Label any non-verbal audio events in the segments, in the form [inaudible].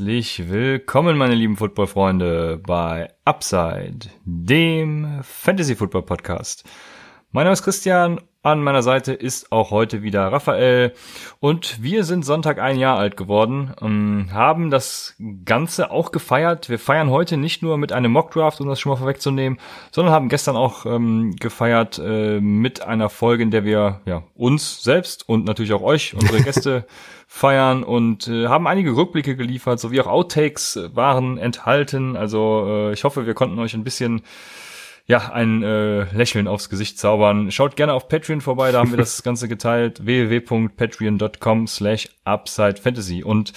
Herzlich willkommen, meine lieben Football-Freunde, bei Upside, dem Fantasy-Football-Podcast. Mein Name ist Christian, an meiner Seite ist auch heute wieder Raphael und wir sind Sonntag ein Jahr alt geworden, ähm, haben das Ganze auch gefeiert. Wir feiern heute nicht nur mit einem Mockdraft, um das schon mal vorwegzunehmen, sondern haben gestern auch ähm, gefeiert äh, mit einer Folge, in der wir ja, uns selbst und natürlich auch euch, unsere [laughs] Gäste, feiern und äh, haben einige Rückblicke geliefert, sowie auch Outtakes waren enthalten. Also äh, ich hoffe, wir konnten euch ein bisschen ja, ein äh, Lächeln aufs Gesicht zaubern. Schaut gerne auf Patreon vorbei, da haben wir das [laughs] Ganze geteilt. www.patreon.com slash upsidefantasy. Und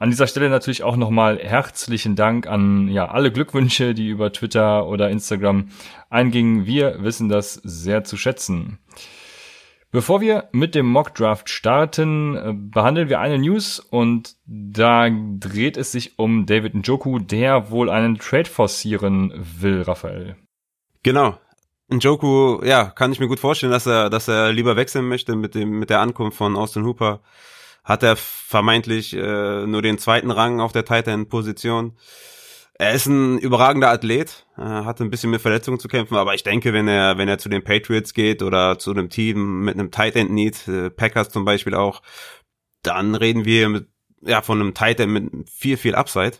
an dieser Stelle natürlich auch nochmal herzlichen Dank an ja alle Glückwünsche, die über Twitter oder Instagram eingingen. Wir wissen das sehr zu schätzen. Bevor wir mit dem Mock Draft starten, äh, behandeln wir eine News und da dreht es sich um David Njoku, der wohl einen Trade forcieren will, Raphael. Genau. Njoku, ja, kann ich mir gut vorstellen, dass er, dass er lieber wechseln möchte mit dem, mit der Ankunft von Austin Hooper. Hat er vermeintlich äh, nur den zweiten Rang auf der Titan-Position. Er ist ein überragender Athlet, äh, hatte ein bisschen mit Verletzungen zu kämpfen, aber ich denke, wenn er, wenn er zu den Patriots geht oder zu einem Team mit einem Tight End Need, äh, Packers zum Beispiel auch, dann reden wir mit, ja, von einem Tight End mit viel, viel Upside.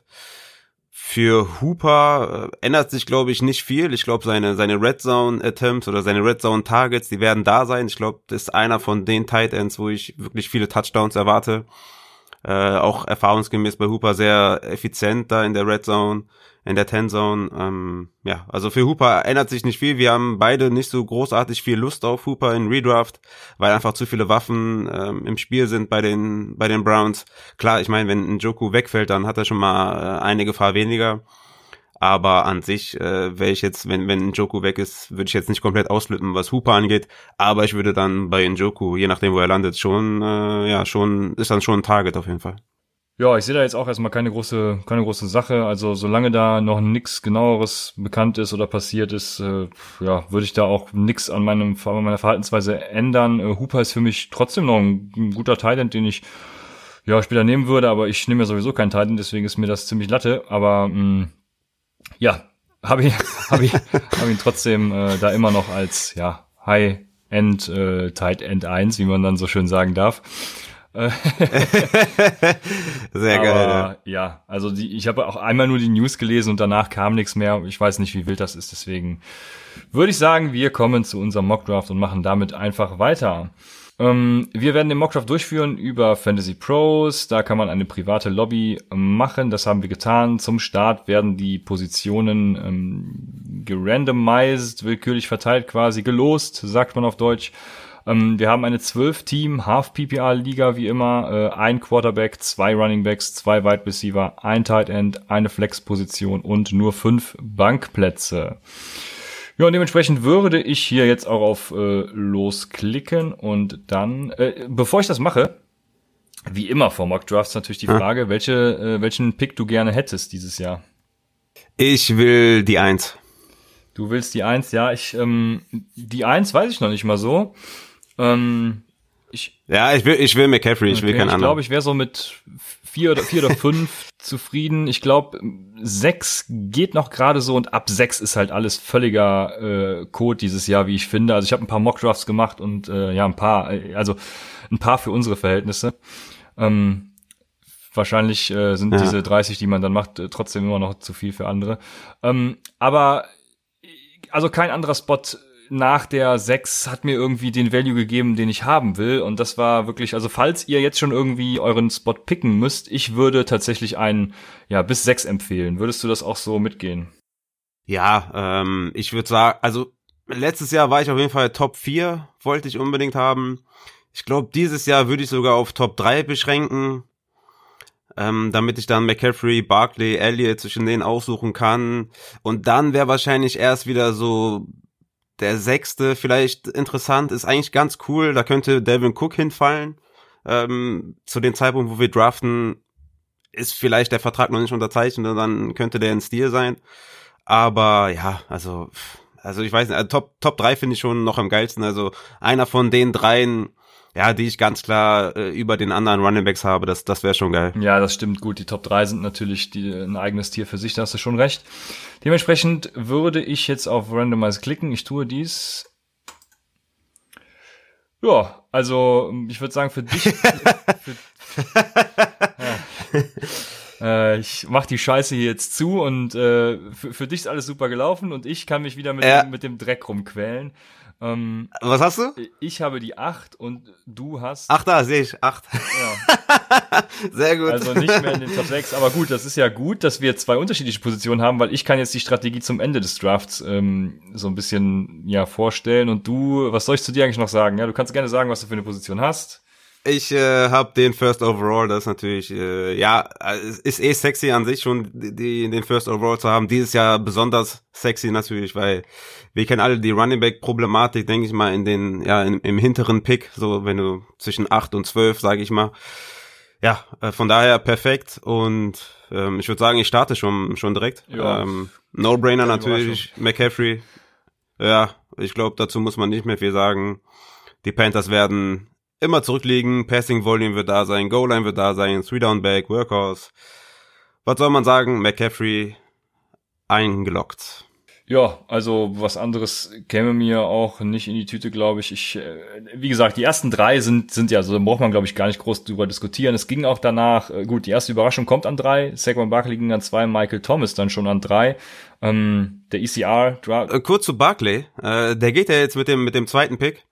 Für Hooper äh, ändert sich, glaube ich, nicht viel. Ich glaube, seine, seine Red Zone Attempts oder seine Red Zone Targets, die werden da sein. Ich glaube, das ist einer von den Tight Ends, wo ich wirklich viele Touchdowns erwarte. Äh, auch erfahrungsgemäß bei Hooper sehr effizient da in der Red Zone, in der Ten Zone. Ähm, ja, also für Hooper ändert sich nicht viel. Wir haben beide nicht so großartig viel Lust auf Hooper in Redraft, weil einfach zu viele Waffen ähm, im Spiel sind bei den bei den Browns. Klar, ich meine, wenn ein Joku wegfällt, dann hat er schon mal äh, eine Gefahr weniger. Aber an sich äh, wäre ich jetzt, wenn, wenn Njoku weg ist, würde ich jetzt nicht komplett ausflippen, was Hooper angeht. Aber ich würde dann bei Njoku, je nachdem, wo er landet, schon, äh, ja, schon, ist dann schon ein Target auf jeden Fall. Ja, ich sehe da jetzt auch erstmal keine große, keine große Sache. Also solange da noch nichts genaueres bekannt ist oder passiert ist, äh, ja, würde ich da auch nichts an meinem an meiner Verhaltensweise ändern. Äh, Hooper ist für mich trotzdem noch ein, ein guter Talent, den ich ja später nehmen würde, aber ich nehme ja sowieso keinen Talent, deswegen ist mir das ziemlich Latte. Aber mh, mm, ja, habe ich, hab ich, [laughs] hab ihn trotzdem äh, da immer noch als ja High-End äh, Tight End 1, wie man dann so schön sagen darf. [laughs] Sehr geil. Aber, ja. ja, also die, ich habe auch einmal nur die News gelesen und danach kam nichts mehr. Ich weiß nicht, wie wild das ist, deswegen würde ich sagen, wir kommen zu unserem Mockdraft und machen damit einfach weiter. Ähm, wir werden den Mockdraft durchführen über Fantasy Pros. Da kann man eine private Lobby machen. Das haben wir getan. Zum Start werden die Positionen ähm, gerandomized, willkürlich verteilt quasi, gelost, sagt man auf Deutsch. Ähm, wir haben eine 12-Team Half-PPR-Liga wie immer. Äh, ein Quarterback, zwei Running Backs, zwei Wide Receiver, ein Tight End, eine Flex-Position und nur fünf Bankplätze. Ja, und dementsprechend würde ich hier jetzt auch auf äh, losklicken und dann, äh, bevor ich das mache, wie immer vor Mock Drafts natürlich die Frage, hm. welche, äh, welchen Pick du gerne hättest dieses Jahr. Ich will die Eins. Du willst die Eins, ja, ich, ähm, die Eins weiß ich noch nicht mal so. Ähm, ich, ja, ich will, ich will McCaffrey, ich okay, will keinen anderen. Ich glaube, ich wäre so mit vier oder vier oder fünf [laughs] zufrieden. Ich glaube, sechs geht noch gerade so und ab sechs ist halt alles völliger äh, Code dieses Jahr, wie ich finde. Also ich habe ein paar Mockdrafts gemacht und äh, ja, ein paar, äh, also ein paar für unsere Verhältnisse. Ähm, wahrscheinlich äh, sind ja. diese 30, die man dann macht, äh, trotzdem immer noch zu viel für andere. Ähm, aber also kein anderer Spot nach der 6 hat mir irgendwie den Value gegeben, den ich haben will. Und das war wirklich, also falls ihr jetzt schon irgendwie euren Spot picken müsst, ich würde tatsächlich einen, ja, bis 6 empfehlen. Würdest du das auch so mitgehen? Ja, ähm, ich würde sagen, also letztes Jahr war ich auf jeden Fall Top 4, wollte ich unbedingt haben. Ich glaube, dieses Jahr würde ich sogar auf Top 3 beschränken. Ähm, damit ich dann McCaffrey, Barkley, Elliott zwischen denen aussuchen kann. Und dann wäre wahrscheinlich erst wieder so der sechste vielleicht interessant, ist eigentlich ganz cool. Da könnte Devin Cook hinfallen. Ähm, zu dem Zeitpunkt, wo wir draften, ist vielleicht der Vertrag noch nicht unterzeichnet und dann könnte der ein Stil sein. Aber ja, also, also ich weiß nicht, also Top, Top 3 finde ich schon noch am geilsten. Also einer von den dreien ja, die ich ganz klar äh, über den anderen Running Backs habe, das, das wäre schon geil. Ja, das stimmt gut. Die Top 3 sind natürlich die, ein eigenes Tier für sich, da hast du schon recht. Dementsprechend würde ich jetzt auf Randomize klicken. Ich tue dies. Ja, also ich würde sagen, für dich. für, [laughs] ja. äh, ich mach die Scheiße hier jetzt zu und äh, für, für dich ist alles super gelaufen und ich kann mich wieder mit, ja. dem, mit dem Dreck rumquälen. Ähm, Was hast du? Ich habe die 8 und du hast. Ach, da sehe ich, 8. Ja. [laughs] Sehr gut. Also nicht mehr in den Top 6. Aber gut, das ist ja gut, dass wir zwei unterschiedliche Positionen haben, weil ich kann jetzt die Strategie zum Ende des Drafts ähm, so ein bisschen ja vorstellen. Und du, was soll ich zu dir eigentlich noch sagen? Ja, du kannst gerne sagen, was du für eine Position hast. Ich äh, habe den First Overall, das ist natürlich, äh, ja, ist eh sexy an sich schon, die, den First Overall zu haben. Dieses Jahr besonders sexy natürlich, weil wir kennen alle die Running Back Problematik, denke ich mal, in den, ja, in, im hinteren Pick, so wenn du zwischen acht und zwölf, sage ich mal. Ja, äh, von daher perfekt und ähm, ich würde sagen, ich starte schon schon direkt. Ja. Ähm, No-Brainer natürlich, McCaffrey. Ja, ich glaube, dazu muss man nicht mehr viel sagen. Die Panthers werden immer zurückliegen, Passing Volume wird da sein, Goal Line wird da sein, Three Down Back, Workhouse. Was soll man sagen? McCaffrey eingeloggt. Ja, also was anderes käme mir auch nicht in die Tüte, glaube ich. Ich, äh, wie gesagt, die ersten drei sind sind ja, so also da braucht man glaube ich gar nicht groß drüber diskutieren. Es ging auch danach. Äh, gut, die erste Überraschung kommt an drei. Saquon Barkley ging an zwei, Michael Thomas dann schon an drei. Ähm, der ECR. Äh, kurz zu Barkley, äh, der geht ja jetzt mit dem mit dem zweiten Pick.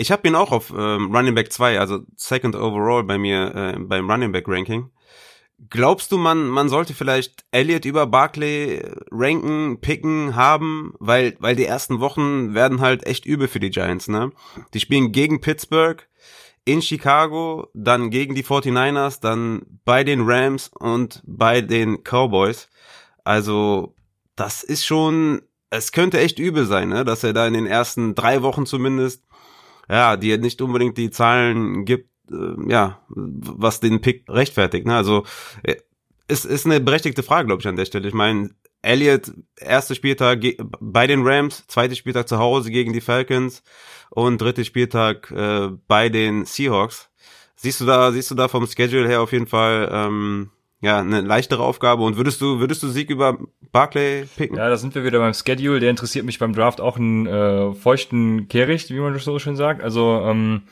Ich habe ihn auch auf ähm, Running Back 2, also Second Overall bei mir äh, beim Running Back Ranking. Glaubst du, man, man sollte vielleicht Elliott über Barkley ranken, picken, haben, weil, weil die ersten Wochen werden halt echt übel für die Giants, ne? Die spielen gegen Pittsburgh, in Chicago, dann gegen die 49ers, dann bei den Rams und bei den Cowboys. Also, das ist schon, es könnte echt übel sein, ne? Dass er da in den ersten drei Wochen zumindest ja, die nicht unbedingt die Zahlen gibt, äh, ja, was den Pick rechtfertigt. Ne? Also äh, ist, ist eine berechtigte Frage, glaube ich, an der Stelle. Ich meine, Elliott, erster Spieltag bei den Rams, zweiter Spieltag zu Hause gegen die Falcons und dritter Spieltag äh, bei den Seahawks. Siehst du da, siehst du da vom Schedule her auf jeden Fall ähm, ja, eine leichtere Aufgabe. Und würdest du, würdest du Sieg über Barclay picken? Ja, da sind wir wieder beim Schedule. Der interessiert mich beim Draft auch einen äh, feuchten Kehricht, wie man das so schön sagt. Also ähm,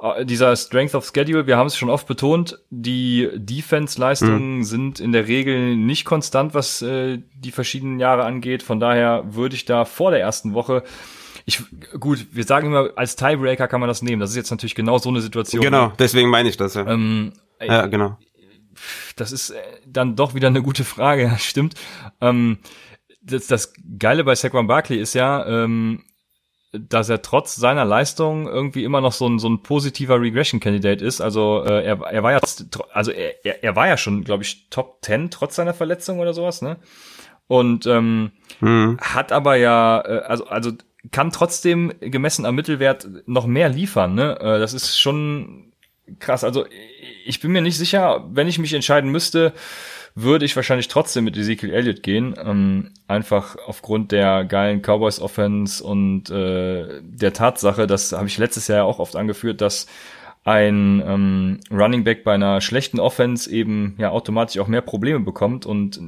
äh, dieser Strength of Schedule, wir haben es schon oft betont, die Defense-Leistungen mhm. sind in der Regel nicht konstant, was äh, die verschiedenen Jahre angeht. Von daher würde ich da vor der ersten Woche ich, gut, wir sagen immer, als Tiebreaker kann man das nehmen. Das ist jetzt natürlich genau so eine Situation. Genau, deswegen meine ich das, ja. Ähm, ja, genau das ist äh, dann doch wieder eine gute Frage, [laughs] ja, stimmt. Ähm, das, das Geile bei Saquon Barkley ist ja, ähm, dass er trotz seiner Leistung irgendwie immer noch so ein, so ein positiver Regression-Candidate ist. Also äh, er, er war ja, also er, er war ja schon, glaube ich, Top 10 trotz seiner Verletzung oder sowas, ne? Und ähm, mhm. hat aber ja, äh, also, also kann trotzdem gemessen am Mittelwert noch mehr liefern, ne? Äh, das ist schon krass. Also ich bin mir nicht sicher, wenn ich mich entscheiden müsste, würde ich wahrscheinlich trotzdem mit Ezekiel Elliott gehen. Ähm, einfach aufgrund der geilen Cowboys Offense und äh, der Tatsache, das habe ich letztes Jahr auch oft angeführt, dass ein ähm, Running Back bei einer schlechten Offense eben ja automatisch auch mehr Probleme bekommt und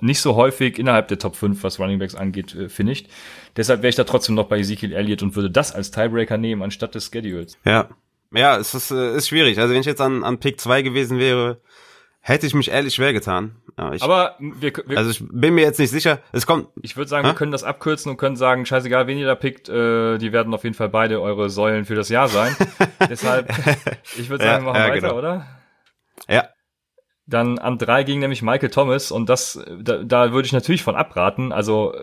nicht so häufig innerhalb der Top 5, was Running Backs angeht, äh, finisht. Deshalb wäre ich da trotzdem noch bei Ezekiel Elliott und würde das als Tiebreaker nehmen anstatt des Schedules. Ja, ja, es ist, äh, ist schwierig. Also wenn ich jetzt an, an Pick 2 gewesen wäre, hätte ich mich ehrlich schwer getan. Ja, ich, Aber wir, wir, also ich bin mir jetzt nicht sicher. Es kommt. Ich würde sagen, ha? wir können das abkürzen und können sagen, scheißegal, wen ihr da pickt, äh, die werden auf jeden Fall beide eure Säulen für das Jahr sein. [laughs] Deshalb, ich würde sagen, wir machen ja, weiter, genau. oder? Ja. Dann an drei ging nämlich Michael Thomas und das, da, da würde ich natürlich von abraten. Also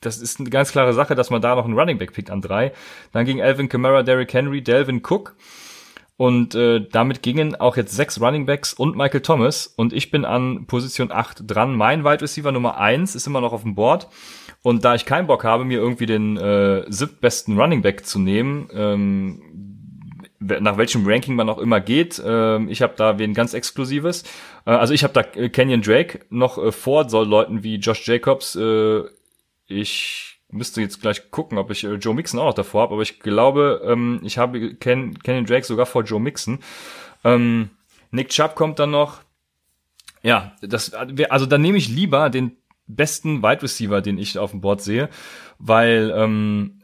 das ist eine ganz klare Sache, dass man da noch einen Running Back pickt an drei. Dann ging Alvin Kamara, Derrick Henry, Delvin Cook. Und äh, damit gingen auch jetzt sechs Running Backs und Michael Thomas. Und ich bin an Position 8 dran. Mein Wide Receiver Nummer 1 ist immer noch auf dem Board. Und da ich keinen Bock habe, mir irgendwie den äh, siebtbesten Running Back zu nehmen, ähm, nach welchem Ranking man auch immer geht, äh, ich habe da wen ganz Exklusives. Äh, also ich habe da Kenyon Drake noch äh, vor so Leuten wie Josh Jacobs, äh, ich müsste jetzt gleich gucken, ob ich äh, Joe Mixon auch noch davor habe, aber ich glaube, ähm, ich habe Ken, Kenyon Drake sogar vor Joe Mixon. Ähm, Nick Chubb kommt dann noch. Ja, das, also dann nehme ich lieber den besten Wide Receiver, den ich auf dem Board sehe, weil ähm,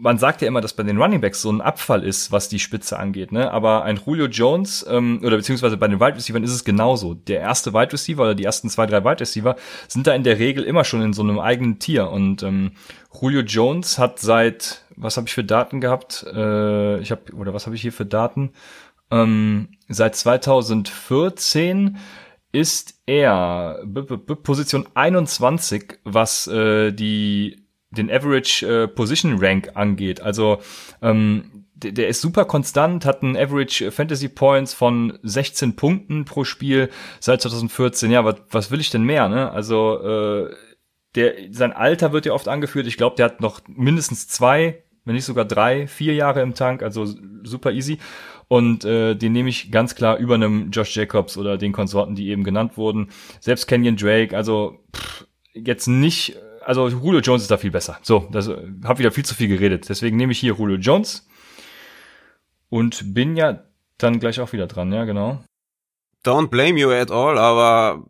man sagt ja immer, dass bei den Running Backs so ein Abfall ist, was die Spitze angeht, ne? Aber ein Julio Jones ähm, oder beziehungsweise bei den Wide Receivers ist es genauso. Der erste Wide Receiver oder die ersten zwei, drei Wide Receiver sind da in der Regel immer schon in so einem eigenen Tier. Und ähm, Julio Jones hat seit, was habe ich für Daten gehabt? Äh, ich habe oder was habe ich hier für Daten? Ähm, seit 2014 ist er B -B -B Position 21, was äh, die den Average äh, Position Rank angeht. Also ähm, der, der ist super konstant, hat einen Average Fantasy Points von 16 Punkten pro Spiel seit 2014. Ja, was, was will ich denn mehr? Ne? Also äh, der, sein Alter wird ja oft angeführt. Ich glaube, der hat noch mindestens zwei, wenn nicht sogar drei, vier Jahre im Tank. Also super easy. Und äh, den nehme ich ganz klar über einem Josh Jacobs oder den Konsorten, die eben genannt wurden. Selbst Kenyon Drake, also pff, jetzt nicht also Julio Jones ist da viel besser. So, das habe wieder viel zu viel geredet. Deswegen nehme ich hier Julio Jones und bin ja dann gleich auch wieder dran, ja, genau. Don't blame you at all, aber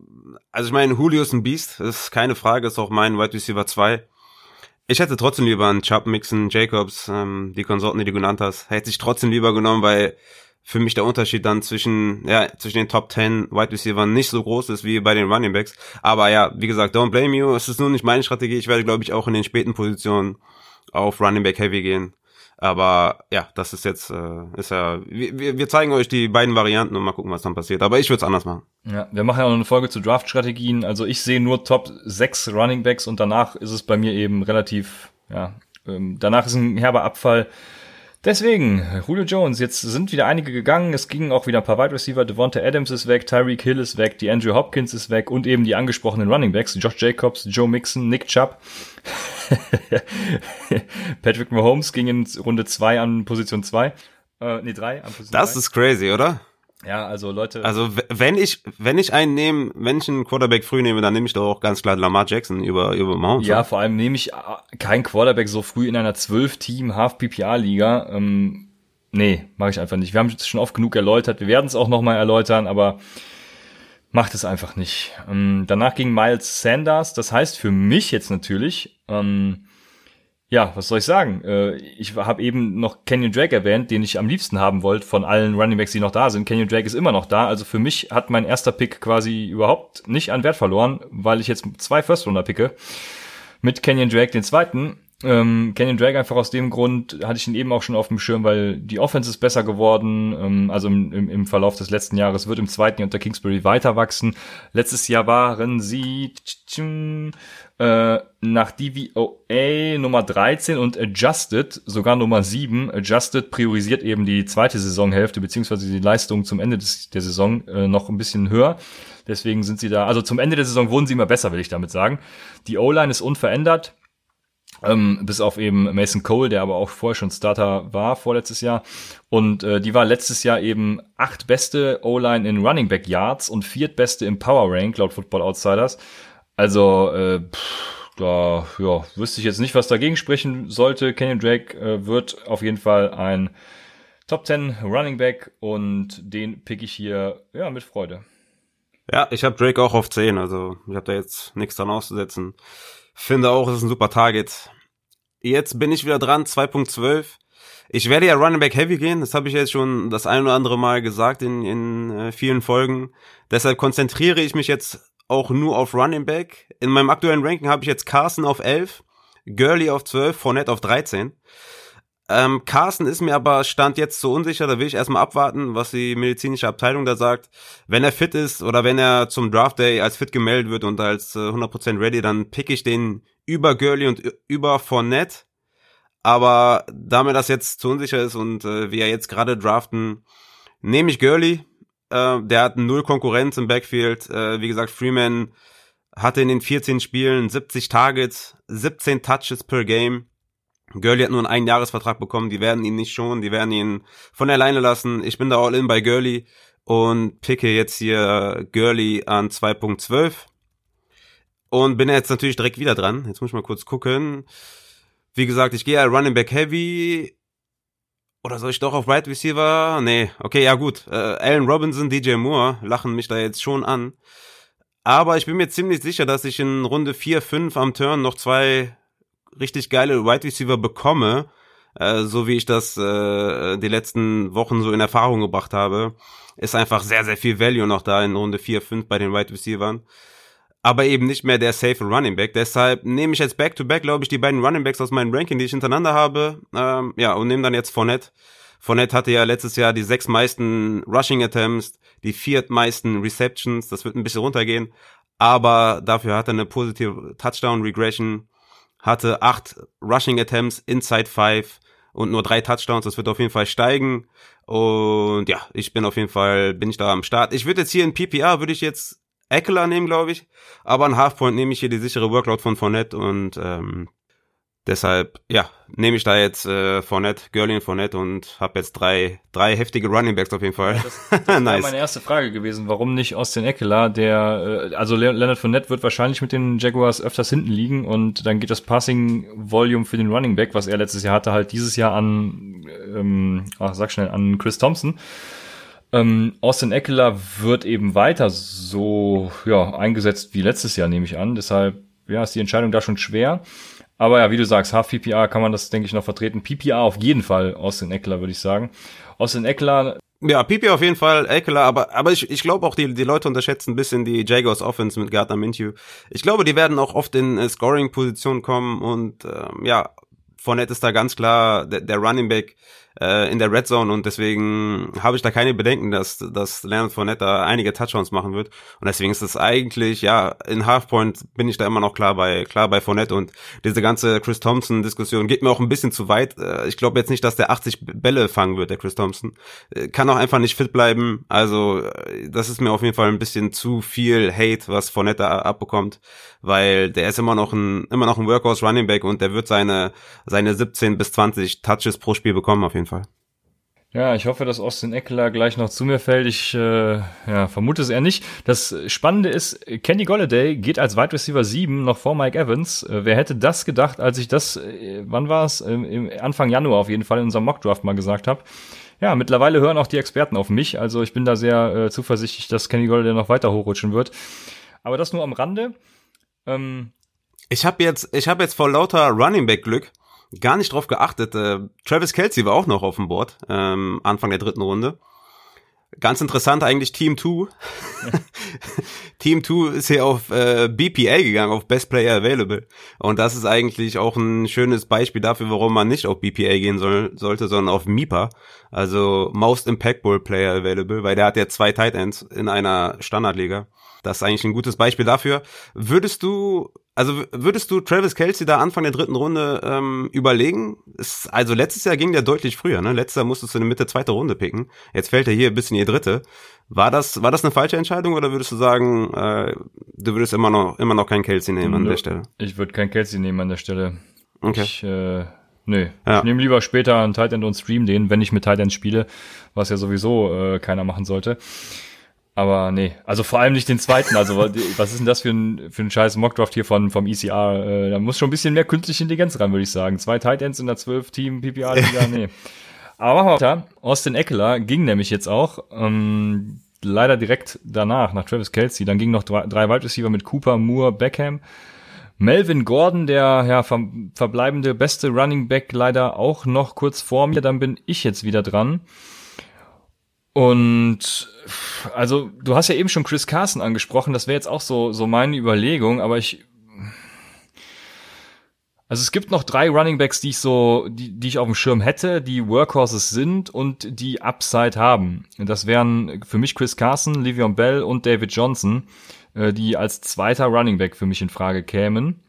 also ich meine, Julio ist ein Beast, ist keine Frage, ist auch mein Wide Receiver 2. Ich hätte trotzdem lieber einen Chubb, Mixon, Jacobs, ähm, die Konsorten, die du genannt hast, hätte ich trotzdem lieber genommen, weil für mich der Unterschied dann zwischen, ja, zwischen den Top 10 Wide Receiver nicht so groß ist wie bei den Running Backs. Aber ja, wie gesagt, don't blame you. Es ist nur nicht meine Strategie. Ich werde, glaube ich, auch in den späten Positionen auf Running Back Heavy gehen. Aber ja, das ist jetzt, äh, ist ja, wir, wir zeigen euch die beiden Varianten und mal gucken, was dann passiert. Aber ich würde es anders machen. Ja, wir machen ja noch eine Folge zu Draft-Strategien. Also ich sehe nur Top 6 Running Backs und danach ist es bei mir eben relativ, ja, ähm, danach ist ein herber Abfall. Deswegen, Julio Jones, jetzt sind wieder einige gegangen, es gingen auch wieder ein paar Wide Receiver, Devonta Adams ist weg, Tyreek Hill ist weg, die Andrew Hopkins ist weg und eben die angesprochenen Running Backs, Josh Jacobs, Joe Mixon, Nick Chubb. [laughs] Patrick Mahomes ging in Runde 2 an Position 2. Äh, nee, 3 an Position Das zwei. ist crazy, oder? Ja, also Leute. Also wenn ich wenn ich einen nehme, wenn ich einen Quarterback früh nehme, dann nehme ich doch auch ganz klar Lamar Jackson über über Mahomes. Ja, vor allem nehme ich äh, keinen Quarterback so früh in einer 12 Team Half PPA Liga. Ähm, nee, mache ich einfach nicht. Wir haben es schon oft genug erläutert. Wir werden es auch noch mal erläutern, aber macht es einfach nicht. Ähm, danach ging Miles Sanders. Das heißt für mich jetzt natürlich. Ähm, ja, was soll ich sagen? Äh, ich habe eben noch Kenyon Drake erwähnt, den ich am liebsten haben wollte von allen Running Backs, die noch da sind. Kenyon Drake ist immer noch da. Also für mich hat mein erster Pick quasi überhaupt nicht an Wert verloren, weil ich jetzt zwei First-Runder picke. Mit Kenyon Drake den zweiten. Ähm, Kenyon Drake einfach aus dem Grund hatte ich ihn eben auch schon auf dem Schirm, weil die Offense ist besser geworden. Ähm, also im, im, im Verlauf des letzten Jahres wird im zweiten Jahr unter Kingsbury weiter wachsen. Letztes Jahr waren sie äh, nach DVOA Nummer 13 und Adjusted sogar Nummer 7. Adjusted priorisiert eben die zweite Saisonhälfte beziehungsweise die Leistung zum Ende des, der Saison äh, noch ein bisschen höher. Deswegen sind sie da, also zum Ende der Saison wurden sie immer besser, will ich damit sagen. Die O-Line ist unverändert. Ähm, bis auf eben Mason Cole, der aber auch vorher schon Starter war, vorletztes Jahr. Und äh, die war letztes Jahr eben acht beste O-Line in Running Back Yards und viertbeste im Power Rank laut Football Outsiders. Also, äh, pff, da ja, wüsste ich jetzt nicht, was dagegen sprechen sollte. Kenyon Drake äh, wird auf jeden Fall ein Top 10 Running Back und den pick ich hier ja mit Freude. Ja, ich habe Drake auch auf 10, also ich habe da jetzt nichts dran auszusetzen. Finde auch, es ist ein super Target. Jetzt bin ich wieder dran, 2.12. Ich werde ja Running Back Heavy gehen, das habe ich jetzt schon das ein oder andere Mal gesagt in, in äh, vielen Folgen. Deshalb konzentriere ich mich jetzt auch nur auf Running Back. In meinem aktuellen Ranking habe ich jetzt Carson auf 11, Gurley auf 12, Fournette auf 13. Ähm, Carson ist mir aber Stand jetzt so unsicher, da will ich erstmal abwarten, was die medizinische Abteilung da sagt. Wenn er fit ist oder wenn er zum Draft Day als fit gemeldet wird und als äh, 100% ready, dann pick ich den über Gurley und über Fournette. Aber da mir das jetzt zu unsicher ist und äh, wir jetzt gerade draften, nehme ich Gurley, äh, der hat null Konkurrenz im Backfield. Äh, wie gesagt, Freeman hatte in den 14 Spielen 70 Targets, 17 Touches per Game. Gurley hat nur einen Einjahresvertrag bekommen, die werden ihn nicht schonen, die werden ihn von alleine lassen. Ich bin da all in bei Gurley und picke jetzt hier Gurley an 2.12. und bin jetzt natürlich direkt wieder dran. Jetzt muss ich mal kurz gucken. Wie gesagt, ich gehe ja Running Back Heavy. Oder soll ich doch auf Right Receiver? Nee, okay, ja gut. Äh, Allen Robinson, DJ Moore lachen mich da jetzt schon an. Aber ich bin mir ziemlich sicher, dass ich in Runde 4, 5 am Turn noch zwei richtig geile Wide Receiver bekomme, äh, so wie ich das äh, die letzten Wochen so in Erfahrung gebracht habe, ist einfach sehr, sehr viel Value noch da in Runde 4, 5 bei den Wide Receivers. Aber eben nicht mehr der safe Running Back. Deshalb nehme ich jetzt back-to-back, glaube ich, die beiden Running Backs aus meinem Ranking, die ich hintereinander habe. Ähm, ja, und nehme dann jetzt Fournette. Fournette hatte ja letztes Jahr die sechs meisten Rushing Attempts, die viertmeisten Receptions. Das wird ein bisschen runtergehen. Aber dafür hat er eine positive Touchdown Regression hatte acht Rushing Attempts inside five und nur drei Touchdowns. Das wird auf jeden Fall steigen. Und ja, ich bin auf jeden Fall, bin ich da am Start. Ich würde jetzt hier in PPR, würde ich jetzt Eckler nehmen, glaube ich. Aber ein Halfpoint nehme ich hier die sichere Workload von Fournette und ähm, Deshalb, ja, nehme ich da jetzt äh, Fournette, Gurley und Fournette und habe jetzt drei, drei heftige Running Backs auf jeden Fall. Ja, das, das [laughs] nice. wäre meine erste Frage gewesen, warum nicht Austin Eckler, der, äh, also Leonard Fournette wird wahrscheinlich mit den Jaguars öfters hinten liegen und dann geht das Passing-Volume für den Running Back, was er letztes Jahr hatte, halt dieses Jahr an, ähm, ach, sag schnell, an Chris Thompson. Ähm, Austin Eckler wird eben weiter so ja, eingesetzt wie letztes Jahr, nehme ich an. Deshalb ja, ist die Entscheidung da schon schwer. Aber ja, wie du sagst, Half PPR kann man das, denke ich, noch vertreten. PPR auf jeden Fall Austin Eckler, würde ich sagen. Austin Eckler. Ja, PPR auf jeden Fall, Eckler, aber, aber ich, ich glaube auch, die, die Leute unterschätzen ein bisschen die Jaguars Offense mit Gardner Minshew. Ich glaube, die werden auch oft in äh, Scoring-Positionen kommen und ähm, ja, Fournette ist da ganz klar der, der Running Back äh, in der Red Zone und deswegen habe ich da keine Bedenken, dass, dass Leonard Fournette da einige Touchdowns machen wird und deswegen ist es eigentlich, ja, in Halfpoint bin ich da immer noch klar bei, klar bei Fournette und diese ganze Chris Thompson Diskussion geht mir auch ein bisschen zu weit. Äh, ich glaube jetzt nicht, dass der 80 Bälle fangen wird, der Chris Thompson. Äh, kann auch einfach nicht fit bleiben, also äh, das ist mir auf jeden Fall ein bisschen zu viel Hate, was Fournette abbekommt, weil der ist immer noch ein, immer noch ein Workhorse Running Back und der wird seine, seine 17 bis 20 Touches pro Spiel bekommen auf jeden Fall. Ja, ich hoffe, dass Austin Eckler gleich noch zu mir fällt. Ich äh, ja, vermute es eher nicht. Das Spannende ist, Kenny Golladay geht als Wide Receiver 7 noch vor Mike Evans. Äh, wer hätte das gedacht, als ich das, äh, wann war es? Ähm, Anfang Januar auf jeden Fall in unserem Mockdraft mal gesagt habe. Ja, mittlerweile hören auch die Experten auf mich. Also ich bin da sehr äh, zuversichtlich, dass Kenny Golladay noch weiter hochrutschen wird. Aber das nur am Rande. Ähm, ich habe jetzt, ich habe jetzt vor lauter Running Back Glück gar nicht drauf geachtet. Äh, Travis Kelsey war auch noch auf dem Board, ähm, Anfang der dritten Runde. Ganz interessant eigentlich Team 2. [laughs] Team 2 ist hier auf äh, BPA gegangen, auf Best Player Available. Und das ist eigentlich auch ein schönes Beispiel dafür, warum man nicht auf BPA gehen soll, sollte, sondern auf MIPA. Also Most Impactful Player Available, weil der hat ja zwei Tight Ends in einer Standardliga. Das ist eigentlich ein gutes Beispiel dafür. Würdest du also würdest du Travis Kelsey da Anfang der dritten Runde ähm, überlegen? Ist, also letztes Jahr ging der deutlich früher, ne? Letztes Jahr musstest du in der Mitte zweite Runde picken. Jetzt fällt er hier ein bisschen in die dritte. War das, war das eine falsche Entscheidung oder würdest du sagen, äh, du würdest immer noch, immer noch keinen Kelsey nehmen an der Stelle? Ich würde keinen Kelsey nehmen an der Stelle. Okay. Ich, äh, nö. Ja. Ich nehme lieber später einen Tight End und stream den, wenn ich mit Tight End spiele, was ja sowieso äh, keiner machen sollte. Aber nee, also vor allem nicht den zweiten. Also was ist denn das für ein, für ein scheiß Mockdraft hier von, vom ECR? Äh, da muss schon ein bisschen mehr künstliche Intelligenz ran, würde ich sagen. Zwei Tight Ends in der 12-Team PPR-Liga, nee. [laughs] Aber weiter. Austin Eckler ging nämlich jetzt auch. Ähm, leider direkt danach, nach Travis Kelsey. Dann gingen noch drei, drei Wide Receiver mit Cooper, Moore, Beckham. Melvin Gordon, der ja, ver verbleibende beste Running Back, leider auch noch kurz vor mir. Dann bin ich jetzt wieder dran. Und also du hast ja eben schon Chris Carson angesprochen, das wäre jetzt auch so so meine Überlegung, aber ich also es gibt noch drei Running Backs, die ich so, die, die ich auf dem Schirm hätte, die Workhorses sind und die Upside haben. Das wären für mich Chris Carson, Le'Veon Bell und David Johnson, äh, die als zweiter Running Back für mich in Frage kämen.